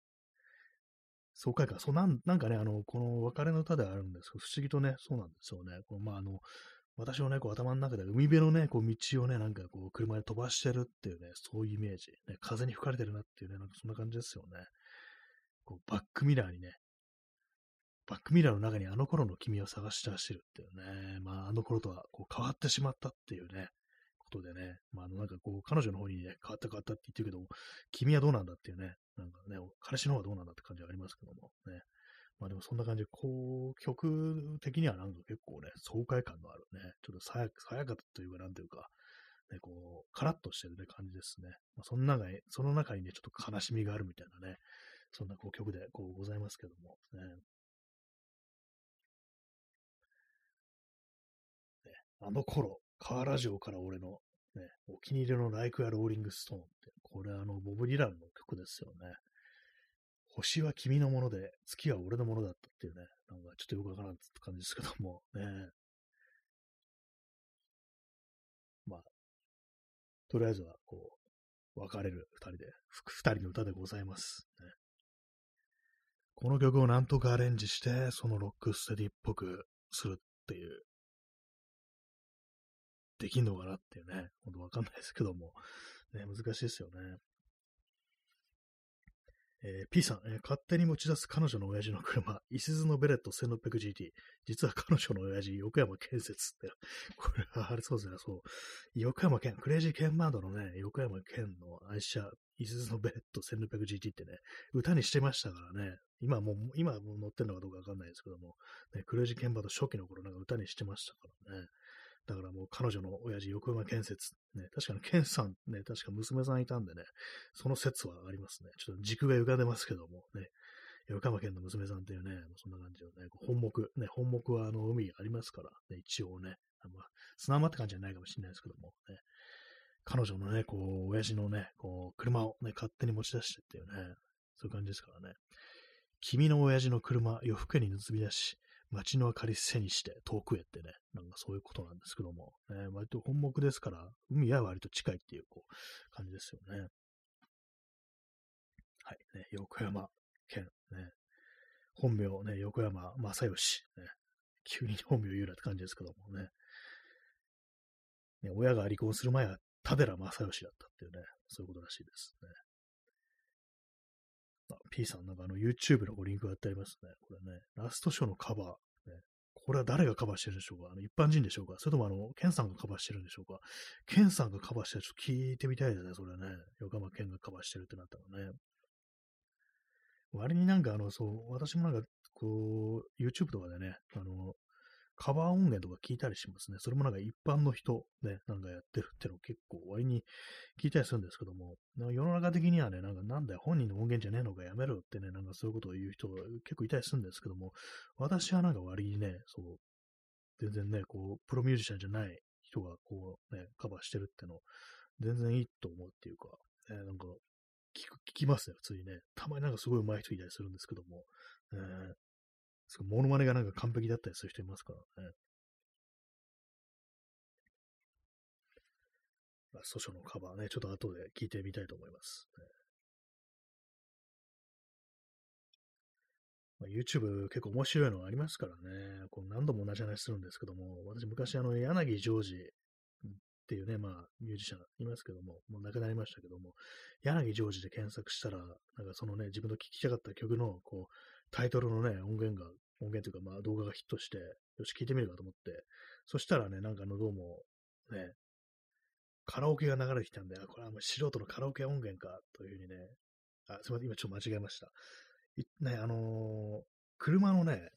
S1: 爽快感、そうなん、なんかね、あの、この別れの歌ではあるんですけど、不思議とね、そうなんですよね。こまあ、あの、私のね、こう頭の中で海辺のね、こう道をね、なんかこう車で飛ばしてるっていうね、そういうイメージ。ね、風に吹かれてるなっていうね、なんかそんな感じですよね。こうバックミラーにね、バックミラーの中にあの頃の君を探して走るっていうね、まああの頃とはこう変わってしまったっていうね、ことでね、まああのなんかこう彼女の方にね、変わった変わったって言ってるけど、君はどうなんだっていうね、なんかね、彼氏の方はどうなんだって感じがありますけども、ね。まあでもそんな感じで、こう、曲的にはなんか結構ね、爽快感のあるね、ちょっとさやさやかというか、なんていうか、ね、こう、カラッとしてるね、感じですね。まあ、その中に、その中にね、ちょっと悲しみがあるみたいなね、そんなこう曲でこうございますけども、ね。あの頃、カーラジオから俺の、ね、お気に入りのライクやローリングストーンって、これあの、ボブ・ディランの曲ですよね。星は君のもので、月は俺のものだったっていうね、なんかちょっとよくわからんって感じですけども、ね。まあ、とりあえずは、こう、別れる二人で、二人の歌でございます、ね。この曲をなんとかアレンジして、そのロックステディっぽくするっていう。できんのかなっていうね、ほんとわかんないですけども、ね、難しいですよね。えー、P さん、えー、勝手に持ち出す彼女の親父の車、いすずのベレット 1600GT。実は彼女の親父、横山建設って。(laughs) これはあれそうですね、そう。横山健、クレイジーケンマードのね、横山健の愛車、いすずのベレット 1600GT ってね、歌にしてましたからね。今もう、今も乗ってるのかどうかわかんないですけども、ね、クレイジーケンマード初期の頃なんか歌にしてましたからね。だからもう彼女の親父、横山建設。ね、確かに健さんね、確か娘さんいたんでね、その説はありますね。ちょっと軸が歪んでますけども、ね、横山県の娘さんっていうね、そんな感じのね、本目、ね、本目はあの海ありますから、ね、一応ね、あま、砂浜って感じじゃないかもしれないですけども、ね、彼女のね、こう、親父のね、こう、車をね、勝手に持ち出してっていうね、そういう感じですからね。君の親父の車、夜更けに盗み出し、街の明かり背にして遠くへってね、なんかそういうことなんですけども、ね、割と本目ですから、海は割と近いっていうこう感じですよね。はい、ね、横山県、ね、本名ね、横山正義、ね、急に本名言うなって感じですけどもね。ね親が離婚する前は田寺正義だったっていうね、そういうことらしいですね。P さんなんかあの YouTube のリンクが貼ってありますね。これね、ラストショーのカバー、ね。これは誰がカバーしてるんでしょうか？あの一般人でしょうか？それともあの、ケンさんがカバーしてるんでしょうか？ケンさんがカバーしてるちょっと聞いてみたいですね、それね。横浜ケンがカバーしてるってなったらね。割になんかあの、そう、私もなんか、こう、YouTube とかでね、あの、カバー音源とか聞いたりしますね。それもなんか一般の人ね、なんかやってるっていうのを結構割に聞いたりするんですけども、世の中的にはね、なんかなんだよ、本人の音源じゃねえのかやめろってね、なんかそういうことを言う人結構いたりするんですけども、私はなんか割にね、そう、全然ね、こう、プロミュージシャンじゃない人がこうね、カバーしてるっての、全然いいと思うっていうか、えー、なんか聞く、聞きますね、普通にね。たまになんかすごい上手い人いたりするんですけども、えー、すごいモノマネがなんか完璧だったりする人いますからね。まあ、訴訟のカバーね、ちょっと後で聞いてみたいと思います。まあ、YouTube 結構面白いのありますからね、こう何度も同じ話するんですけども、私昔あの柳ジョージっていうね、まあ、ミュージシャンいますけども、もう亡くなりましたけども、柳ジョージで検索したら、なんかそのね、自分の聴きたかった曲の、こう、タイトルのね、音源が、音源というか、まあ、動画がヒットして、よし、聴いてみるかと思って、そしたらね、なんかのどうも、ね、カラオケが流れてきたんで、あ、これはもう素人のカラオケ音源か、というふうにね、あ、すみません、今ちょっと間違えました。ね、あのー、車のね、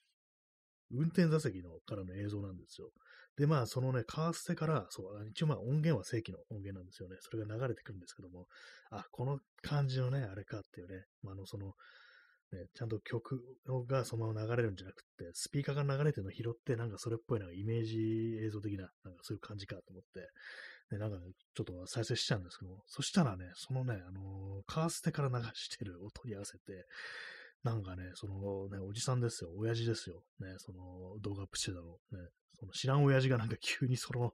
S1: 運転座席のからの映像なんですよ。で、まあ、そのね、カーステから、そう、一応まあ音源は正規の音源なんですよね。それが流れてくるんですけども、あ、この感じのね、あれかっていうね、まあ、あの、その、ね、ちゃんと曲がそのまま流れるんじゃなくて、スピーカーが流れてるのを拾って、なんかそれっぽいなんかイメージ映像的な、なんかそういう感じかと思って、で、なんか、ね、ちょっと再生しちゃうんですけども、そしたらね、そのね、あのー、カーステから流してる音に合わせて、なんかね、そのね、おじさんですよ、親父ですよ、ね、その動画アップしてたの、ね、その知らん親父がなんか (laughs) 急にその、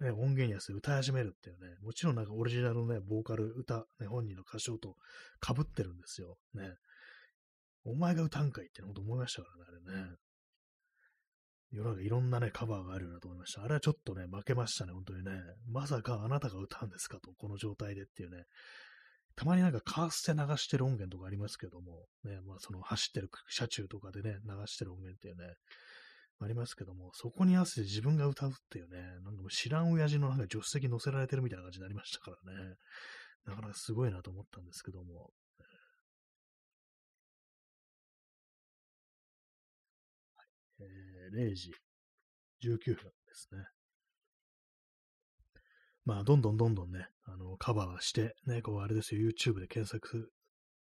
S1: ね、音源に合わせ歌い始めるっていうね、もちろんなんかオリジナルのね、ボーカル、歌、ね、本人の歌唱と被ってるんですよ、ね。お前が歌うんかいってほんと思いましたからね、あれね。世の中いろんなね、カバーがあるようなと思いました。あれはちょっとね、負けましたね、本当にね。まさかあなたが歌うんですかと、この状態でっていうね。たまになんかカーステ流してる音源とかありますけども、ね、まあその走ってる車中とかでね、流してる音源っていうね、ありますけども、そこに合わせて自分が歌うっていうね、なんかもう知らん親父のなんか助手席乗せられてるみたいな感じになりましたからね、なかなかすごいなと思ったんですけども、0時19分ですね。まあ、どんどんどんどんね、あの、カバーして、ね、こう、あれですよ、YouTube で検索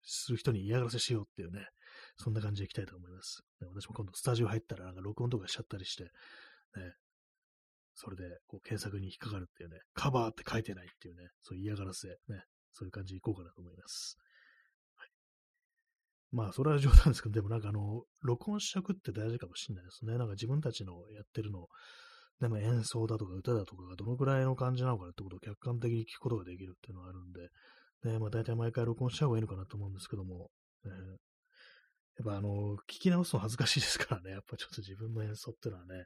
S1: する人に嫌がらせしようっていうね、そんな感じでいきたいと思います。ね、私も今度スタジオ入ったら、なんか録音とかしちゃったりして、ね、それで、こう、検索に引っかかるっていうね、カバーって書いてないっていうね、そういう嫌がらせ、ね、そういう感じでいこうかなと思います。まあ、それは冗談ですけど、でもなんかあの、録音しとくって大事かもしれないですね。なんか自分たちのやってるの、でも演奏だとか歌だとかがどのくらいの感じなのかってことを客観的に聞くことができるっていうのがあるんで、ね、まあ大体毎回録音した方がいいのかなと思うんですけども、ね、やっぱあの、聞き直すの恥ずかしいですからね、やっぱちょっと自分の演奏っていうのはね、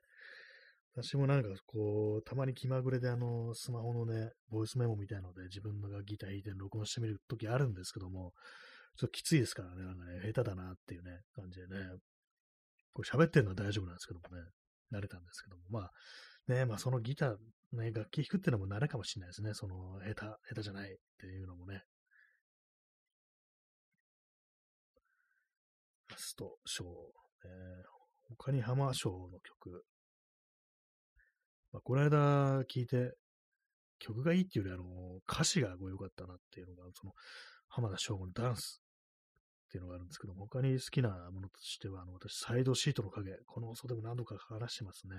S1: 私もなんかこう、たまに気まぐれであの、スマホのね、ボイスメモみたいので自分のギター弾いて録音してみるときあるんですけども、ちょっときついですからね、なんかね、下手だなっていうね、感じでね、これ喋ってるのは大丈夫なんですけどもね、慣れたんですけども、まあ、ね、まあそのギター、ね、楽器弾くっていうのも慣れかもしれないですね。その、下手、下手じゃないっていうのもね。ラストショー、えー、他にハマーショーの曲。まあ、この間聞いて、曲がいいっていうより、あの、歌詞が良かったなっていうのが、その、浜田省吾のダンスっていうのがあるんですけども、他に好きなものとしては、あの、私、サイドシートの影、この放送でも何度か話してますね。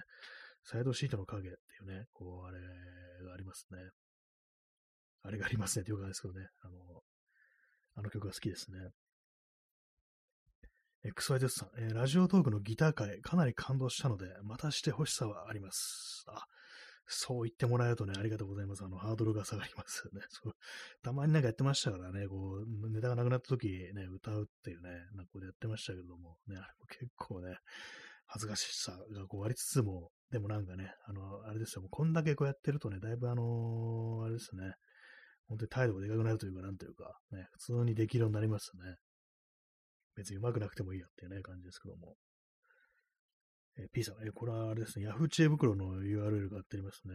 S1: サイドシートの影っていうね、こう、あれがありますね。あれがありますねっていう感じですけどね、あの、あの曲が好きですね。XYZ さん、えー、ラジオトークのギター界、かなり感動したので、またしてほしさはあります。あ、そう言ってもらえるとね、ありがとうございます。あの、ハードルが下がりますよね。(laughs) そうたまになんかやってましたからね、こう、ネタがなくなった時ね、歌うっていうね、なんかこうやってましたけども、ね、あれも結構ね、恥ずかしさがこうありつつも、でもなんかね、あの、あれですよ、もうこんだけこうやってるとね、だいぶあのー、あれですね、本当に態度がでかくなるというか、なんというか、ね、普通にできるようになりますね。別に上手くなくてもいいやっていうね、感じですけども。え、P さん、え、これはあれですね、Yahoo 知恵袋の URL があってありますね。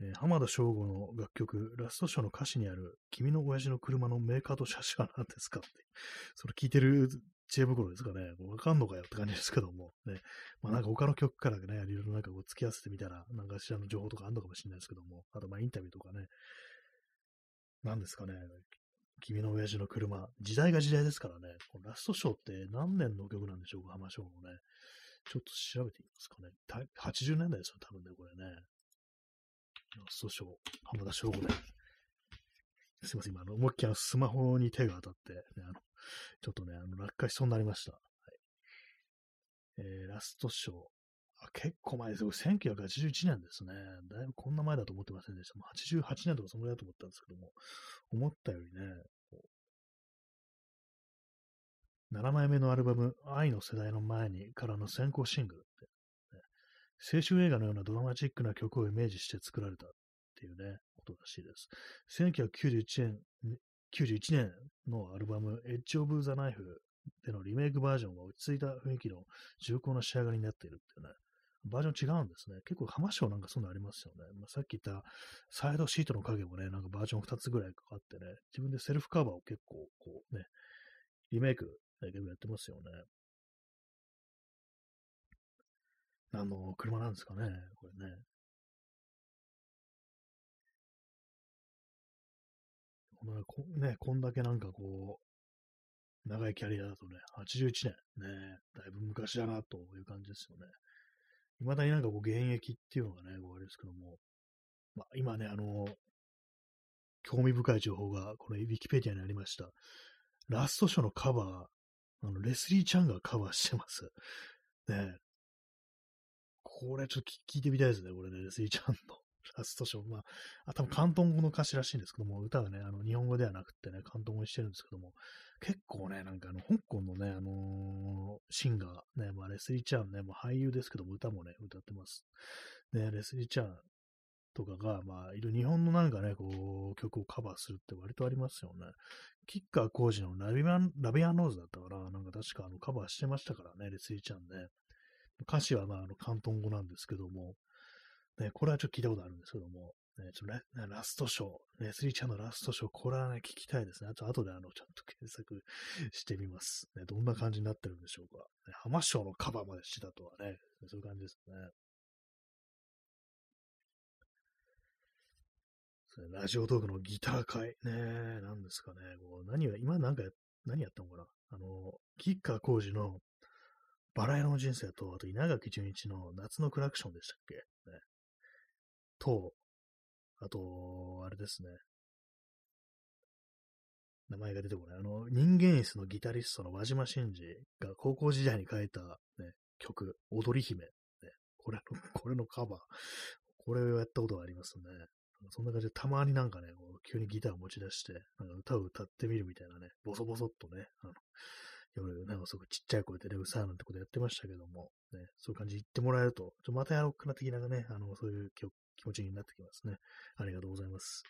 S1: えー、浜田省吾の楽曲、ラストショーの歌詞にある、君の親父の車のメーカーと車種は何ですかって、(laughs) それ聞いてる知恵袋ですかね、わかんのかよって感じですけども、ね、まあなんか他の曲からね、いろいろなんかこう付き合わせてみたら、なんかしらの情報とかあるのかもしれないですけども、あとまあインタビューとかね、何ですかね、君の親父の車、時代が時代ですからね、このラストショーって何年の曲なんでしょうか、浜省吾ね。ちょっと調べてみますかね。80年代ですよ、多分ね、これね。ラストショー、浜田省吾で。すいません、今、あの、思いっきりスマホに手が当たって、ね、あの、ちょっとね、あの、落下しそうになりました。はい。えー、ラストショー。あ、結構前ですよ。1981年ですね。だいぶこんな前だと思ってませんでした。もう88年とかそのぐらいだと思ったんですけども、思ったよりね、7枚目のアルバム、愛の世代の前にからの先行シングルって、ね、青春映画のようなドラマチックな曲をイメージして作られたっていうね、ことらしいです。1991年、91年のアルバム、エッジ・オブ・ザ・ナイフでのリメイクバージョンは落ち着いた雰囲気の重厚な仕上がりになっているっていうね、バージョン違うんですね。結構浜章なんかそういうのありますよね。まあ、さっき言ったサイドシートの影もね、なんかバージョン2つぐらいかかってね、自分でセルフカバーを結構こうね、リメイク結構やってますよね。何の車なんですかね、これね。このこね、こんだけなんかこう、長いキャリアだとね、81年、ね、だいぶ昔だなという感じですよね。未だになんかこう現役っていうのがね、こうあれですけども、まあ、今ね、あの、興味深い情報が、このウィキペディアにありました。ラストショーのカバー、あの、レスリー・ちゃんがカバーしてます。ねこれちょっと聞いてみたいですね、これね、レスリー・ちゃんの (laughs) ラストショー。まあ、あ多分関東語の歌詞らしいんですけども、歌はね、あの、日本語ではなくてね、関東語にしてるんですけども、結構ね、なんかあの、香港のね、あのー、シンガー、ね、まあ、レスリー・チャンね、もう俳優ですけども、歌もね、歌ってます。ね、レスリー・チャンとかが、まあ、いる日本のなんかね、こう、曲をカバーするって割とありますよね。キッカー工事のラビアン、ラビアンローズだったから、なんか確かあの、カバーしてましたからね、レスリー・チャンね。歌詞はまあ、あの、関東語なんですけども、ね、これはちょっと聞いたことあるんですけども、ね、ちょララストショー、レスリーちゃんのラストショー、これはね、聞きたいですね。あと、後であの、ちゃんと検索してみます。ね、どんな感じになってるんでしょうか。ね、浜ショーのカバーまでしてたとはね、そういう感じですね。ラジオトークのギター会。ね、なんですかね。こう何は、今なんか、何やったのかな。あの、キッカー工事のバラ色の人生と、あと稲垣淳一の夏のクラクションでしたっけ、ね、と、あと、あれですね。名前が出てこない。あの、人間椅子のギタリストの輪島真司が高校時代に書いた、ね、曲、踊り姫、ね。これの、(laughs) これのカバー。これをやったことがありますね。そんな感じで、たまになんかね、こう急にギターを持ち出して、なんか歌を歌ってみるみたいなね、ボソボソっとね、あの夜、なんかすごくちっちゃい声でね、うさーなんてことやってましたけども、ね、そういう感じで言ってもらえると、ちょまたやろうかな的なね、あの、そういう気持ちになってきますね。ありがとうございます。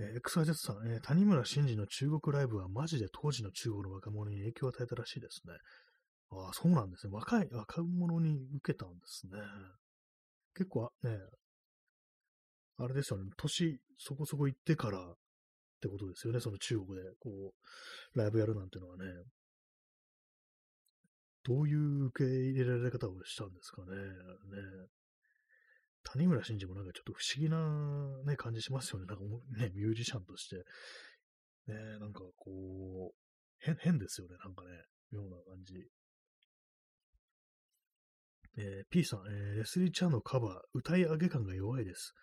S1: えー、XYZ さん、えー、谷村新司の中国ライブはマジで当時の中国の若者に影響を与えたらしいですね。ああ、そうなんですね。若い、若者に受けたんですね。結構、ね、あれですよね、年そこそこ行ってからってことですよね、その中国で、こう、ライブやるなんてのはね。どういう受け入れられ方をしたんですかね。ね谷村新司もなんかちょっと不思議な、ね、感じしますよね。なんかね、ミュージシャンとして。ね、なんかこう、変、変ですよね。なんかね、妙な感じ。えー、P さん、えー、レスリー・チャンのカバー、歌い上げ感が弱いです。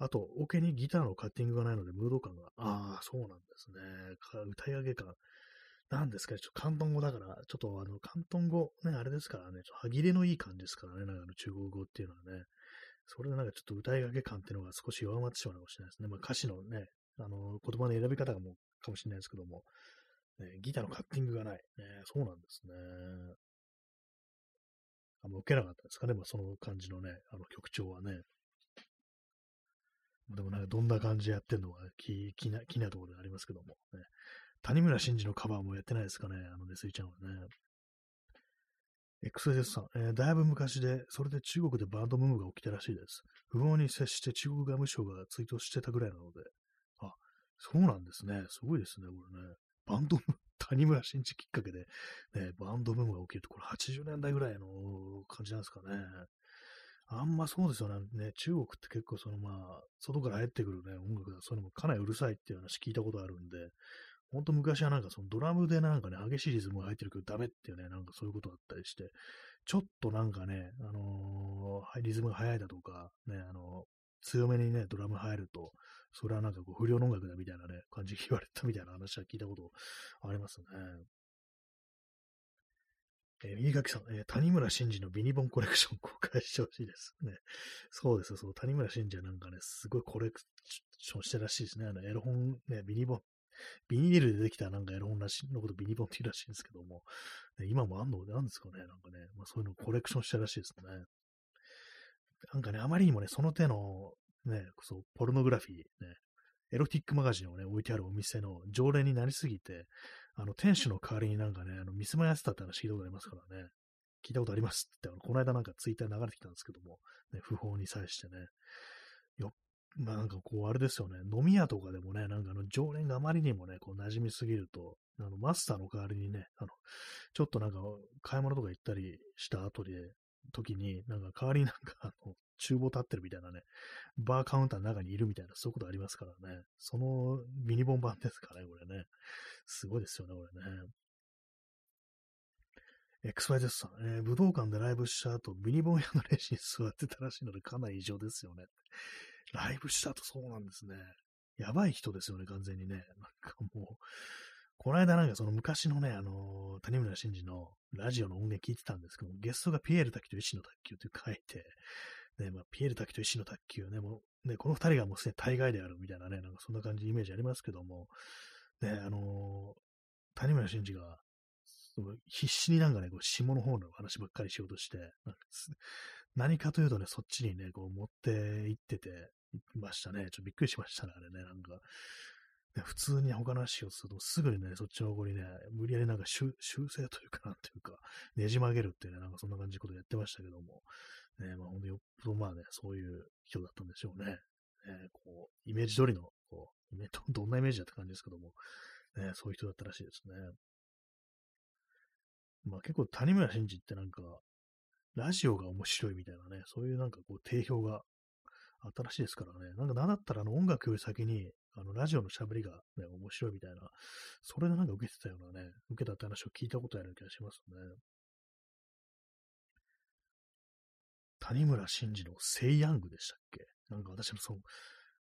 S1: あと、オケにギターのカッティングがないので、ムード感が、ああ、そうなんですね。歌い上げ感。なんですかね、ちょっと広東語だから、ちょっとあの、広東語、ね、あれですからね、ちょっと歯切れのいい感じですからね、なんかあの中国語っていうのはね。それでなんかちょっと歌いがけ感っていうのが少し弱まってしまうかもしれないですね。まあ歌詞のね、あの、言葉の選び方がもうかもしれないですけども、ね、ギターのカッティングがない。ね、そうなんですね。あんま受けなかったですかね、まあ、その感じのね、あの曲調はね。でもなんかどんな感じでやってんのか気気な気なところでありますけども、ね。谷村新司のカバーもやってないですかね、あのね、スイちゃんはね。XS さん、えー、だいぶ昔で、それで中国でバンドブームが起きたらしいです。不法に接して中国外務省がツイートしてたぐらいなので。あ、そうなんですね。すごいですね、これね。バンドム (laughs) 谷村新司きっかけで、ね、バンドブームが起きるって、これ80年代ぐらいの感じなんですかね。あんまそうですよね。中国って結構そのまあ、外から入ってくるね、音楽だ、そういうのもかなりうるさいっていう話聞いたことあるんで、ほんと昔はなんかそのドラムでなんかね、激しいリズムが入ってるけどダメっていうね、なんかそういうことだったりして、ちょっとなんかね、あのー、リズムが速いだとか、ね、あのー、強めにね、ドラム入ると、それはなんかこう不良の音楽だみたいなね、感じで言われたみたいな話は聞いたことありますね。えー、右書きさん、えー、谷村新司のビニボンコレクション (laughs) 公開してほしいですね。そうですそう、谷村新司はなんかね、すごいコレクションしてるらしいですね。あの、エロ本、ね、ビニボン、ビニールでできたなんかエロ本らしいのことビニボンって言うらしいんですけども、ね、今もあんのなんですかね、なんかね、まあそういうのコレクションしてるらしいですね。なんかね、あまりにもね、その手の、ね、そう、ポルノグラフィー、ね、エロティックマガジンをね、置いてあるお店の常連になりすぎて、あの、店主の代わりになんかね、あの、ミスマやってたって話聞いたことありますからね。聞いたことありますって、あのこの間なんかツイッター流れてきたんですけども、ね、不法に際してね。よまあなんかこう、あれですよね、飲み屋とかでもね、なんかあの、常連があまりにもね、こう、馴染みすぎると、あの、マスターの代わりにね、あの、ちょっとなんか、買い物とか行ったりした後で、時に、なんか代わりになんか、あの、厨房立ってるみたいなね、バーカウンターの中にいるみたいな、そういうことありますからね。そのミニボン版ですかね、これね。すごいですよね、これね。XYZ さん、えー、武道館でライブした後、ミニボン屋のレジに座ってたらしいので、かなり異常ですよね。ライブした後そうなんですね。やばい人ですよね、完全にね。なんかもう、この間なんかその昔のね、あのー、谷村新司のラジオの音源聞いてたんですけど、ゲストがピエール滝と石の卓球って書いて、ね、まあ、ピエール滝と石の卓球ね、もう、ね、この二人がもうすでに大概であるみたいなね、なんかそんな感じイメージありますけども、ね、あのー、谷村新司が、必死になんかね、こう下の方の話ばっかりしようとして、何かというとね、そっちにね、こう持って行ってて、ましたね。ちょっとびっくりしましたね、あれね、なんか。ね、普通に他の話をすると、すぐにね、そっちの方にね、無理やりなんか修正というか、なんていうか、ねじ曲げるっていうね、なんかそんな感じのことやってましたけども、ね、まあ、ほんとよっぽどまあね、そういう人だったんでしょうね。ねこう、イメージ通りの、こう、(laughs) どんなイメージだって感じですけども、ね、そういう人だったらしいですね。まあ結構谷村新司ってなんか、ラジオが面白いみたいなね、そういうなんかこう定評が新しいですからね。なんかなんだったらあの音楽より先に、あのラジオの喋りがね、面白いみたいな、それでなんか受けてたようなね、受けたって話を聞いたことある気がしますね。谷村新司のセイヤングでしたっけ？なんか私もそう、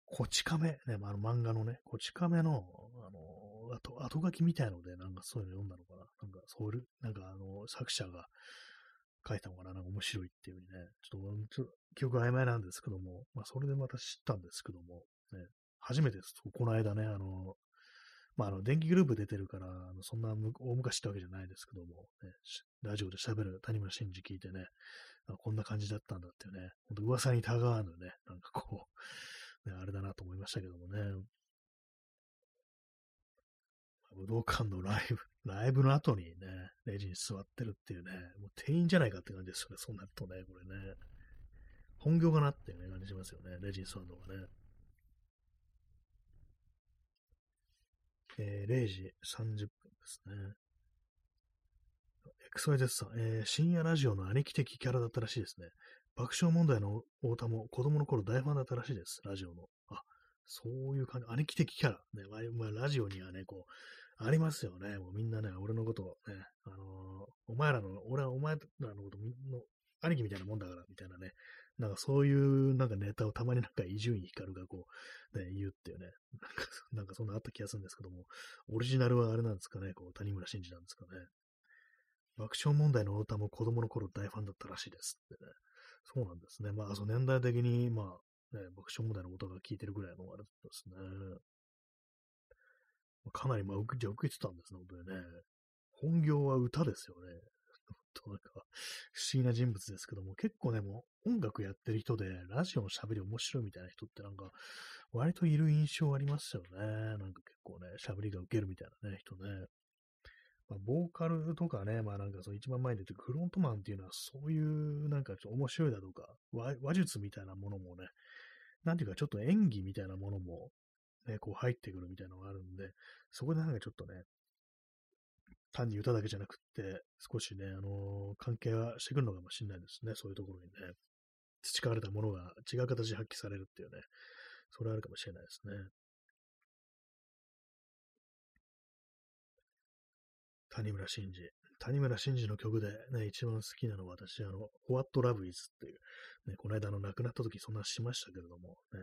S1: こち亀、ね、あの漫画のね、こち亀の、あの、後、後書きみたいので、なんかそういうの読んだのかな？なんか、そういう、なんかあの、作者が書いたのかな？なんか面白いっていう風にね、ちょっと、っと記憶曖昧なんですけども、まあ、それでまた知ったんですけども、ね、初めてです。この間ね、あの、まあ、あの、電気グループ出てるから、あのそんな大昔ってわけじゃないですけども、ね、ラジオで喋る谷村新司聞いてね、こんな感じだったんだっていうね、ほんと噂にたがわぬね、なんかこう、ね、あれだなと思いましたけどもね。武道館のライブ、ライブの後にね、レジに座ってるっていうね、もう店員じゃないかって感じですよね、そうなるとね、これね。本業かなっていうね、感じしますよね、レジに座るのがね。えー、0時30分ですね。XYZ さん、えー、深夜ラジオの兄貴的キャラだったらしいですね。爆笑問題の太田も子供の頃大ファンだったらしいです、ラジオの。あ、そういう感じ、兄貴的キャラ。ね、まあ、ラジオにはね、こう、ありますよね。もうみんなね、俺のこと、ね、あのー、お前らの、俺はお前らのことみんな、兄貴みたいなもんだから、みたいなね、なんかそういうなんかネタをたまになんか伊集院光がこう、ね、言うっていうね、なんか、(laughs) なんかそんなあった気がするんですけども、オリジナルはあれなんですかね、こう、谷村新司なんですかね。爆笑問題の歌も子供の頃大ファンだったらしいですってね。そうなんですね。まあ、その年代的に、まあ、ね、爆笑問題の歌が聴いてるぐらいのあれだったですね。かなり、まあ、じゃ受けてたんですね、本当にね。本業は歌ですよね。となんか、不思議な人物ですけども、結構ね、もう音楽やってる人で、ラジオの喋り面白いみたいな人ってなんか、割といる印象ありますよね。なんか結構ね、喋りが受けるみたいなね、人ね。まあ、ボーカルとかね、まあなんかその一番前に出てくるフロントマンっていうのはそういうなんかちょっと面白いだとか話、術みたいなものもね、なんていうかちょっと演技みたいなものもね、こう入ってくるみたいなのがあるんで、そこでなんかちょっとね、単に歌だけじゃなくって、少しね、あのー、関係はしてくるのかもしれないですね。そういうところにね。培われたものが違う形で発揮されるっていうね。それはあるかもしれないですね。谷村新司。谷村新司の曲でね、一番好きなのは私、あの、What Love Is っていう、ね、この間の亡くなった時そんなしましたけれども、ね、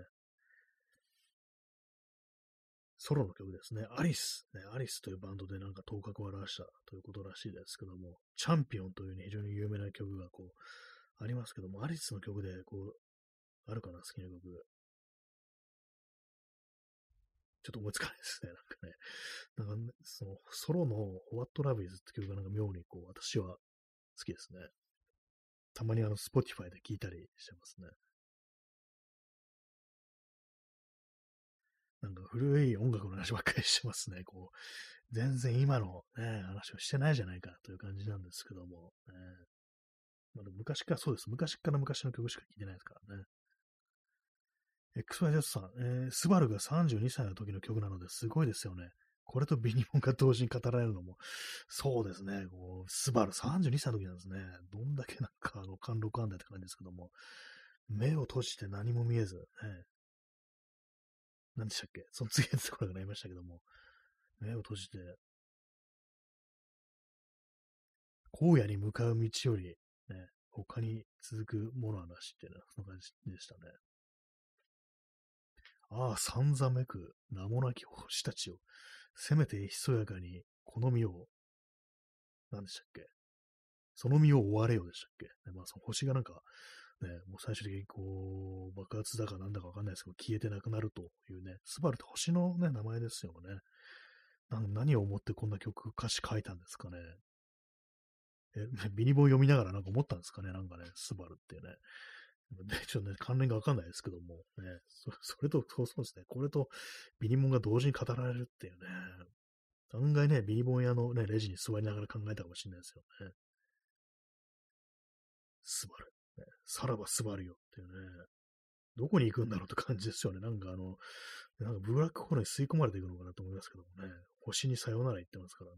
S1: ソロの曲ですね。アリス、ね。アリスというバンドでなんか頭角を現したということらしいですけども、チャンピオンというね、非常に有名な曲がこう、ありますけども、アリスの曲でこう、あるかな、好きな曲。ちょっと思いつかないですね。(laughs) なんかね。なんか、ね、その、ソロの What Love Is って曲がなんか妙にこう、私は好きですね。たまにあの、Spotify で聴いたりしてますね。なんか古い音楽の話ばっかりしてますね。こう、全然今のね、話をしてないじゃないかという感じなんですけども、ね、まあ、昔からそうです。昔から昔の曲しか聴いてないですからね。XYZ さん、えー、スバルが32歳の時の曲なのですごいですよね。これとビニモンが同時に語られるのも、そうですね、こう、スバル32歳の時なんですね。どんだけなんかあの貫禄あんだって感じですけども、目を閉じて何も見えず、ね、何でしたっけ？その次のところがなりましたけども、目を閉じて、荒野に向かう道より、ね、他に続くものはなしっていうのは、そんな感じでしたね。ああ、さんざめく名もなき星たちを、せめてひそやかにこの身を、何でしたっけ？その身を追われよでしたっけ、ね、まあ、その星がなんか、ね、もう最終的にこう、爆発だかなんだかわかんないですけど、消えてなくなるというね、スバルって星のね、名前ですよね。何を思ってこんな曲、歌詞書いたんですかね？え、ビニボン読みながらなんか思ったんですかね、なんかね、スバルっていうね。(laughs) で、ちょっとね、関連がわかんないですけども、ね、そ (laughs) それと、そうそうですね、これとビニボンが同時に語られるっていうね、案外ね、ビニボン屋のね、レジに座りながら考えたかもしれないですよね。スバル。ね、さらばスバルよっていうね、どこに行くんだろうって感じですよね。なんかあの、なんかブラックホールに吸い込まれていくのかなと思いますけどもね、星にさよなら言ってますからね。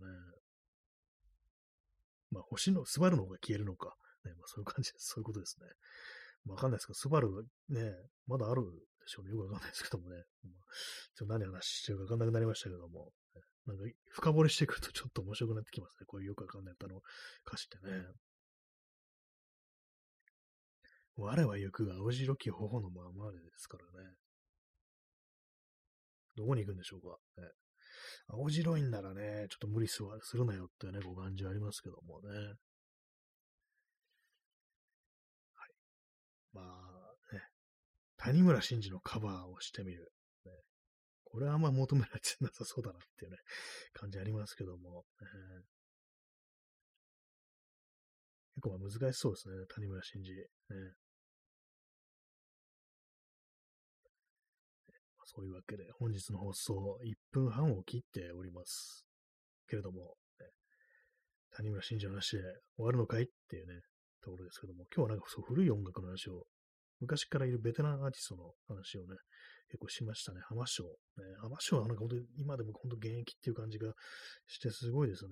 S1: まあ星の、スバルの方が消えるのか。ね、まあそういう感じです。そういうことですね。わかんないですけど、スバルね、まだあるでしょうね。よくわかんないですけどもね。まあ、ちょっと何話してるかわかんなくなりましたけども。なんか深掘りしてくると (laughs) ちょっと面白くなってきますね。こういうよくわかんない歌の歌詞ってね。我は行く青白き頬のままでですからね。どこに行くんでしょうか。ね、青白いんならね、ちょっと無理するなよってね、ご感じありますけどもね。はい。まあね、谷村新司のカバーをしてみる。ね、これはあんま求められてなさそうだなっていうね、感じありますけども。えー、結構難しそうですね、谷村新司。ね、そういうわけで、本日の放送1分半を切っております。けれども、ね、谷村新司の話で終わるのかいっていうね、ところですけども、今日はなんかそう古い音楽の話を、昔からいるベテランアーティストの話をね、結構しましたね。浜章。ね、浜章はなんか本当に今でも本当現役っていう感じがしてすごいですね。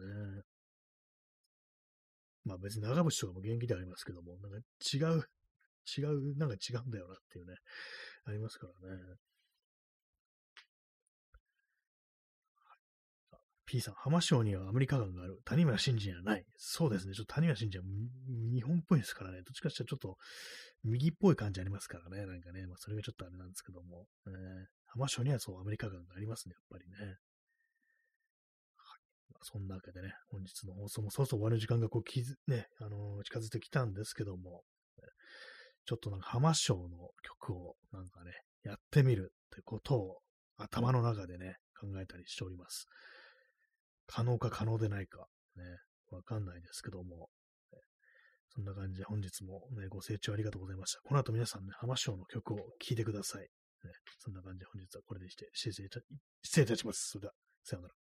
S1: まあ別に長渕とかも現役でありますけども、なんか違う、違う、なんか違うんだよなっていうね、ありますからね。P さん、浜省にはアメリカ軍がある。谷村新司にはない。そうですね。ちょっと谷村新司は日本っぽいですからね。どっちかしてちょっと右っぽい感じありますからね。なんかね。まあ、それがちょっとあれなんですけども。えー、浜省にはそうアメリカ軍がありますね。やっぱりね。はい。まあ、そんなわけでね、本日の放送もそろそろ終わる時間がこう、きずね、あのー、近づいてきたんですけども、ちょっとなんか浜省の曲をなんかね、やってみるってことを頭の中でね、考えたりしております。可能か可能でないか、ね、わかんないですけども、そんな感じで本日も、ね、ご清聴ありがとうございました。この後皆さんね、浜省の曲を聴いてください。ね、そんな感じで本日はこれでして失礼いたします。それでは、さようなら。